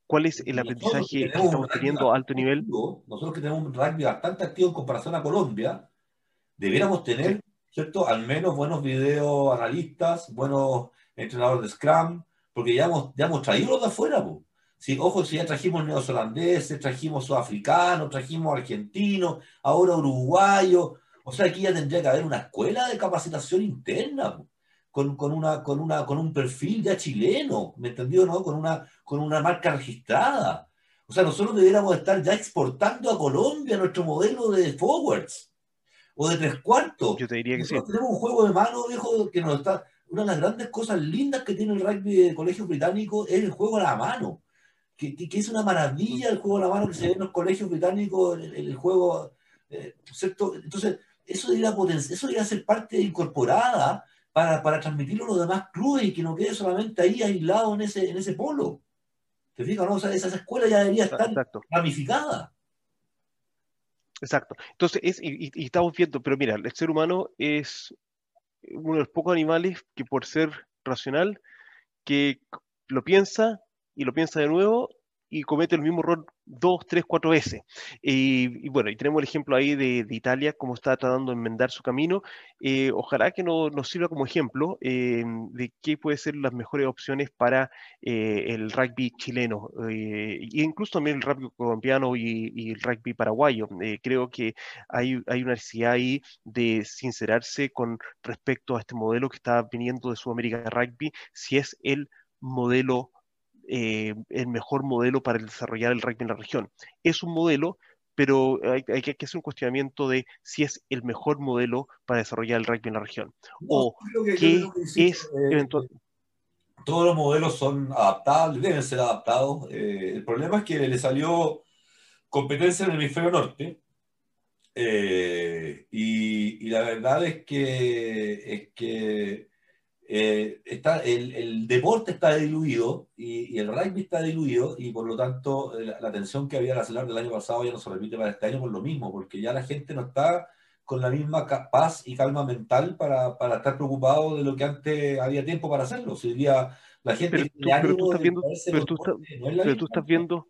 Speaker 3: ¿Cuál es el aprendizaje que estamos teniendo a alto nivel?
Speaker 2: Nosotros que tenemos un rugby bastante activo en comparación a Colombia, debiéramos tener, ¿cierto? Al menos buenos video analistas, buenos entrenadores de Scrum, porque ya hemos, ya hemos traído los de afuera, Si, ojo, si ya trajimos neozelandeses, trajimos sudafricanos, trajimos argentinos, ahora uruguayos. O sea, aquí ya tendría que haber una escuela de capacitación interna, con, con, una, con, una, con un perfil ya chileno, ¿me entendió? No? Con, una, con una marca registrada. O sea, nosotros deberíamos estar ya exportando a Colombia nuestro modelo de forwards o de tres cuartos.
Speaker 3: Yo te diría que
Speaker 2: nosotros Tenemos un juego de mano, viejo, que nos está una de las grandes cosas lindas que tiene el rugby de colegio británico es el juego a la mano. Que, que, es una maravilla el juego a la mano que se ve en los colegios británicos, el, juego, eh, ¿cierto? Entonces, eso debería, eso debería ser parte incorporada para, para, transmitirlo a los demás clubes y que no quede solamente ahí aislado en ese, en ese polo. ¿Te fijas? No? O sea, esa escuela ya debería estar ramificada.
Speaker 3: Exacto. Entonces, es, y, y, estamos viendo, pero mira, el ser humano es uno de los pocos animales que por ser racional, que lo piensa y lo piensa de nuevo y comete el mismo error dos, tres, cuatro veces. Y, bueno, y tenemos el ejemplo ahí de, Italia, cómo está tratando de enmendar su camino. Eh, ojalá que nos sirva como ejemplo eh, de qué pueden ser las mejores opciones para eh, el rugby chileno, e incluso también el rugby colombiano y, el rugby paraguayo. creo que hay, hay una necesidad ahí de sincerarse con respecto a este modelo que está viniendo de Sudamérica Rugby, si es el modelo eh, el mejor modelo para desarrollar el rugby en la región. Es un modelo, pero hay, que hacer un cuestionamiento de si es el mejor modelo para desarrollar el rugby en la región. o qué es
Speaker 2: eh, Todos los modelos son adaptables, deben ser adaptados. Eh, el problema es que le salió competencia en el hemisferio norte. y, y, la verdad es que, es que eh, está, el, el, deporte está diluido y, y, el rugby está diluido y por lo tanto la, la tensión que había en la CELAR del año pasado ya no se repite para este año por lo mismo, porque ya la gente no está con la misma paz y calma mental para, para estar preocupado de lo que antes había tiempo para hacerlo. Si día la gente...
Speaker 3: Pero tú, estás viendo, pero tú, pero tú estás viendo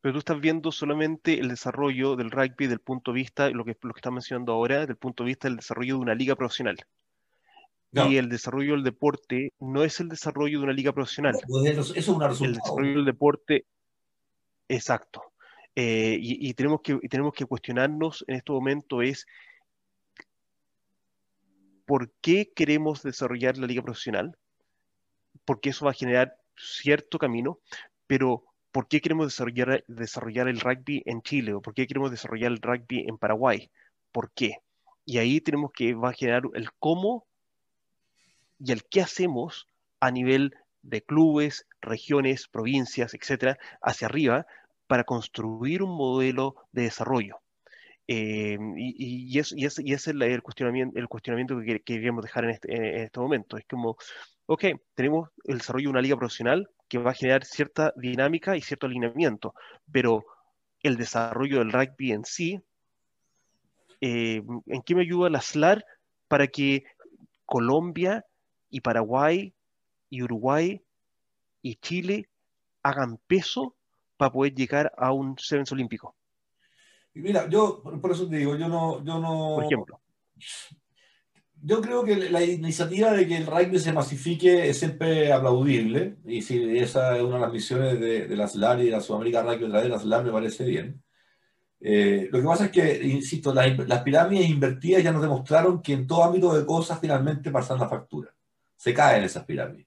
Speaker 3: pero tú estás viendo solamente el desarrollo del rugby del punto de vista, lo que, lo que estás mencionando ahora, del punto de vista del desarrollo de una liga profesional. Y el desarrollo del deporte no es el desarrollo de una liga profesional.
Speaker 2: Pues eso es una
Speaker 3: El desarrollo del deporte, exacto. Eh, y, tenemos que, tenemos que cuestionarnos en este momento es por qué queremos desarrollar la liga profesional, porque eso va a generar cierto camino, pero ¿por qué queremos desarrollar, desarrollar el rugby en Chile o por qué queremos desarrollar el rugby en Paraguay? ¿Por qué? Y ahí tenemos que va a generar el cómo y el qué hacemos a nivel de clubes, regiones, provincias, etcétera, hacia arriba, para construir un modelo de desarrollo. Eh, y, y, es, y, ese es el, cuestionamiento, el cuestionamiento que, queríamos dejar en este, en este, momento. Es como, ok, tenemos el desarrollo de una liga profesional que va a generar cierta dinámica y cierto alineamiento, pero el desarrollo del rugby en sí, eh, ¿en qué me ayuda la SLAR para que Colombia y Paraguay y Uruguay y Chile hagan peso para poder llegar a un Sevens olímpico.
Speaker 2: Y mira, yo por eso te digo, yo no, yo no.
Speaker 3: Por ejemplo.
Speaker 2: Yo creo que la iniciativa de que el rugby se masifique es siempre aplaudible, y si esa es una de las misiones de, de la SLAR y de la Sudamérica Rugby de la SLAR, me parece bien. Eh, lo que pasa es que, insisto, las, las, pirámides invertidas ya nos demostraron que en todo ámbito de cosas finalmente pasan la factura se caen esas pirámides.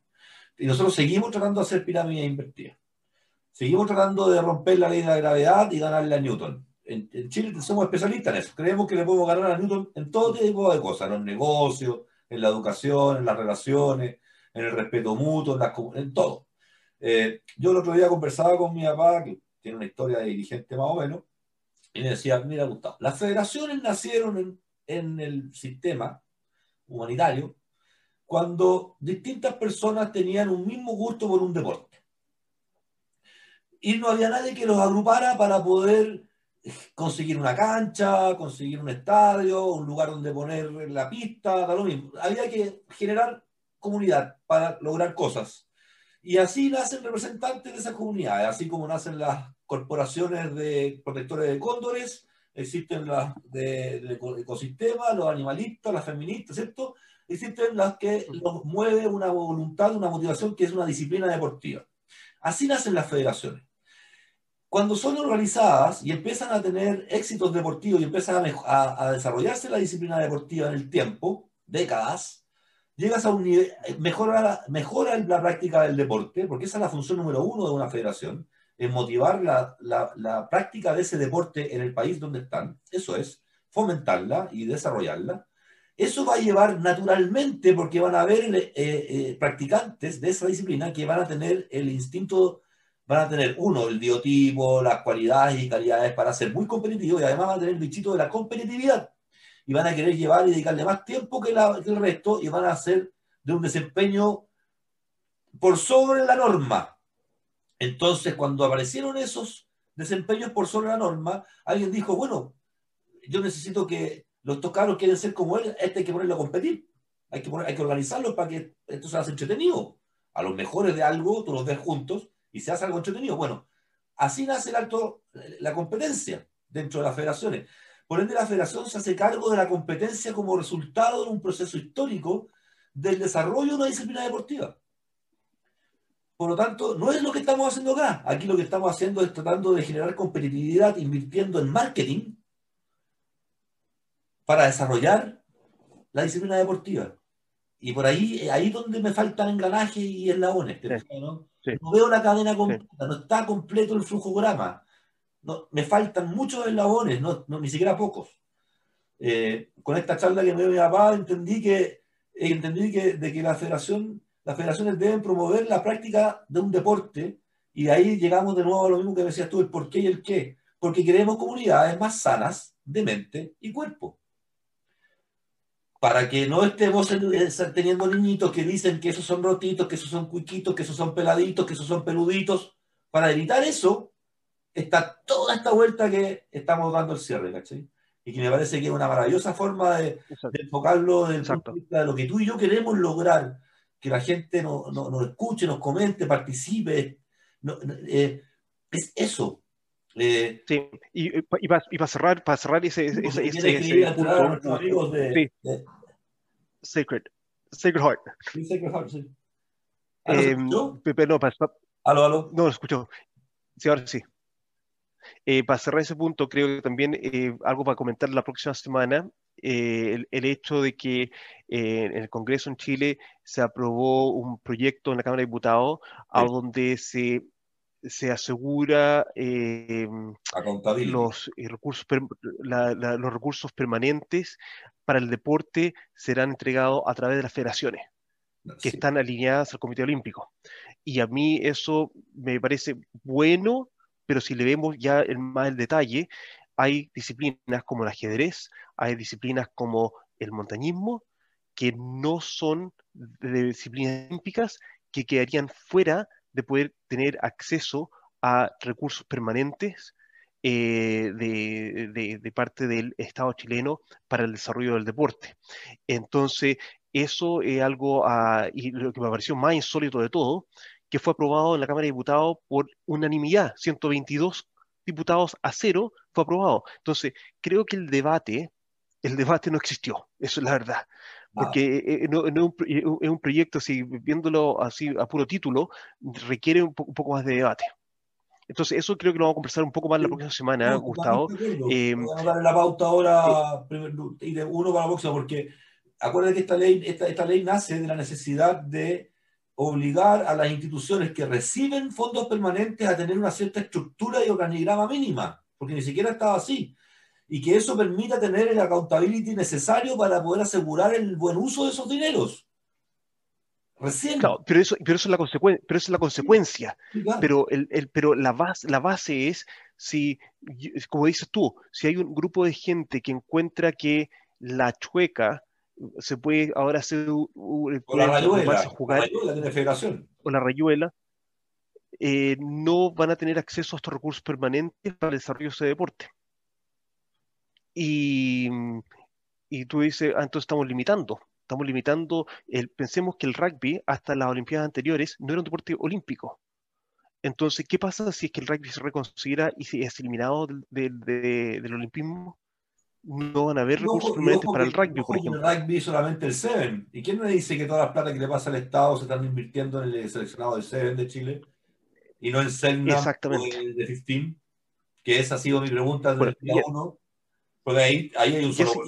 Speaker 2: Y nosotros seguimos tratando de hacer pirámides invertidas. Seguimos tratando de romper la ley de la gravedad y ganarle a Newton. En, Chile somos especialistas en eso. Creemos que le podemos ganar a Newton en todo tipo de cosas, en los negocios, en la educación, en las relaciones, en el respeto mutuo, en, todo. Eh, yo el otro día conversaba con mi papá, que tiene una historia de dirigente más o menos, y me decía, mira Gustavo, las federaciones nacieron en, en el sistema humanitario cuando distintas personas tenían un mismo gusto por un deporte. Y no había nadie que los agrupara para poder conseguir una cancha, conseguir un estadio, un lugar donde poner la pista, da lo mismo. Había que generar comunidad para lograr cosas. Y así nacen representantes de esas comunidades, así como nacen las corporaciones de protectores de cóndores, existen las de, de ecosistemas, los animalistas, las feministas, ¿cierto? Existen las que los mueve una voluntad, una motivación que es una disciplina deportiva. Así nacen las federaciones. Cuando son organizadas y empiezan a tener éxitos deportivos y empiezan a, desarrollarse la disciplina deportiva en el tiempo, décadas, llegas a un nivel, mejora, mejora la práctica del deporte, porque esa es la función número uno de una federación, es motivar la, la, práctica de ese deporte en el país donde están, eso es, fomentarla y desarrollarla. Eso va a llevar naturalmente, porque van a haber eh, eh, practicantes de esa disciplina que van a tener el instinto van a tener, uno, el biotipo, las cualidades y calidades para ser muy competitivos y además van a tener el bichito de la competitividad. Y van a querer llevar y dedicarle más tiempo que, el resto y van a hacer de un desempeño por sobre la norma. Entonces, cuando aparecieron esos desempeños por sobre la norma, alguien dijo, bueno, yo necesito que los tocaros quieren ser como él, este hay que ponerlo a competir. Hay que, poner, hay que organizarlo para que esto sea entretenido. A los mejores de algo, tú los ves juntos y se hace algo entretenido. Bueno, así nace el alto, la competencia dentro de las federaciones. Por ende, la federación se hace cargo de la competencia como resultado de un proceso histórico del desarrollo de una disciplina deportiva. Por lo tanto, no es lo que estamos haciendo acá. Aquí lo que estamos haciendo es tratando de generar competitividad invirtiendo en marketing para desarrollar la disciplina deportiva. Y por ahí, ahí donde me faltan engranajes y eslabones. ¿no? No veo la cadena completa, no está completo el flujograma. No, me faltan muchos eslabones, no, ni siquiera pocos. Eh, con esta charla que me dio mi papá entendí que, entendí que, de que la federación, las federaciones deben promover la práctica de un deporte y ahí llegamos de nuevo a lo mismo que me decías tú, el por qué y el qué. Porque queremos comunidades más sanas de mente y cuerpo para que no estemos teniendo niñitos que dicen que esos son rotitos, que esos son cuiquitos, que esos son peladitos, que esos son peluditos. Para evitar eso, está toda esta vuelta que estamos dando el cierre, ¿cachai? Y que me parece que es una maravillosa forma de, enfocarlo desde el punto de vista de lo que tú y yo queremos lograr, que la gente nos escuche, nos comente, participe. Eh, es eso,
Speaker 3: eh, sí, y, y, para, cerrar, para cerrar ese, ese, ese, ese punto, de, Sacred, Sacred Heart. Sí, Sacred Heart, sí. Eh, Pepe, no, para,
Speaker 2: aló, aló.
Speaker 3: No, lo escucho. Sí, ahora sí. Eh, para cerrar ese punto, creo que también eh, algo para comentar la próxima semana, eh, el, el, hecho de que en el Congreso en Chile se aprobó un proyecto en la Cámara de Diputados a donde se se asegura eh, los, eh, recursos, los recursos permanentes para el deporte serán entregados a través de las federaciones que están alineadas al Comité Olímpico. Y a mí eso me parece bueno, pero si le vemos ya en más el detalle, hay disciplinas como el ajedrez, hay disciplinas como el montañismo, que no son de disciplinas olímpicas, que quedarían fuera de poder tener acceso a recursos permanentes eh, de, parte del Estado chileno para el desarrollo del deporte. Entonces, eso es algo, ah, y lo que me pareció más insólito de todo, que fue aprobado en la Cámara de Diputados por unanimidad, 122 diputados a cero fue aprobado. Entonces, creo que el debate, el debate no existió, eso es la verdad porque eh, no, es, un, proyecto, así, viéndolo así a puro título, requiere un, poco más de debate. Entonces, eso creo que lo vamos a conversar un poco más la próxima semana, Gustavo.
Speaker 2: Eh, vamos a darle la pauta ahora y de uno para la próxima, porque acuérdate que esta ley, esta, esta ley nace de la necesidad de obligar a las instituciones que reciben fondos permanentes a tener una cierta estructura y organigrama mínima, porque ni siquiera estaba así y que eso permita tener el accountability necesario para poder asegurar el buen uso de esos dineros.
Speaker 3: Recién. pero eso, pero eso es la consecuencia, pero es la consecuencia. Pero el, pero la base, la base es si, como dices tú, si hay un grupo de gente que encuentra que la chueca se puede ahora hacer
Speaker 2: o la rayuela, jugar, la rayuela
Speaker 3: o la rayuela, eh, no van a tener acceso a estos recursos permanentes para el desarrollo de ese deporte. Y, mm, y tú dices, ah, entonces estamos limitando. Estamos limitando, el, pensemos que el rugby hasta las Olimpiadas anteriores no era un deporte olímpico. Entonces, ¿qué pasa si es que el rugby se reconsidera y si es eliminado del, del, del olimpismo? No van a haber recursos permanentes para el rugby, no, por ejemplo.
Speaker 2: El rugby solamente el Seven. ¿Y quién me dice que todas las plata que le pasa al Estado se están invirtiendo en el seleccionado del Seven de Chile y no en Selna
Speaker 3: Exactamente.
Speaker 2: O de, de 15? Que esa ha sido mi pregunta desde bueno, el día 1 pues ahí, ahí hay un solo.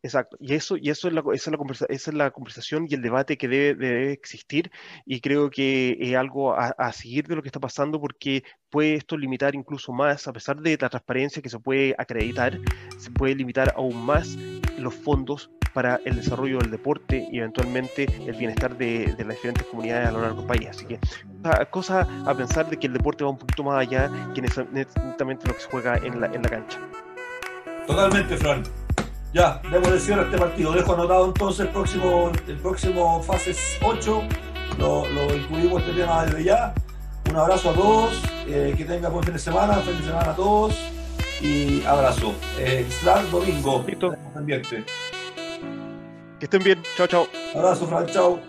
Speaker 3: Exacto, y eso, y eso es la, esa, es la conversa, esa es la conversación y el debate que debe, debe existir y creo que es algo a, a, seguir de lo que está pasando porque puede esto limitar incluso más, a pesar de la transparencia que se puede acreditar, se puede limitar aún más los fondos para el desarrollo del deporte y eventualmente el bienestar de, las diferentes comunidades a lo largo del país. Así que, cosa a pensar de que el deporte va un poquito más allá que necesariamente lo que se juega en la, en la cancha.
Speaker 2: Totalmente, Fran. Ya, debo decir a este partido. Dejo anotado entonces el próximo, el próximo fases 8. Lo, lo incluimos este tema desde ya. Un abrazo a todos. Eh, que tengan buen fin de semana. Feliz semana a todos. Y abrazo. Eh, domingo.
Speaker 3: Listo. Que estén bien. Chao, chao.
Speaker 2: Abrazo, Fran. Chao.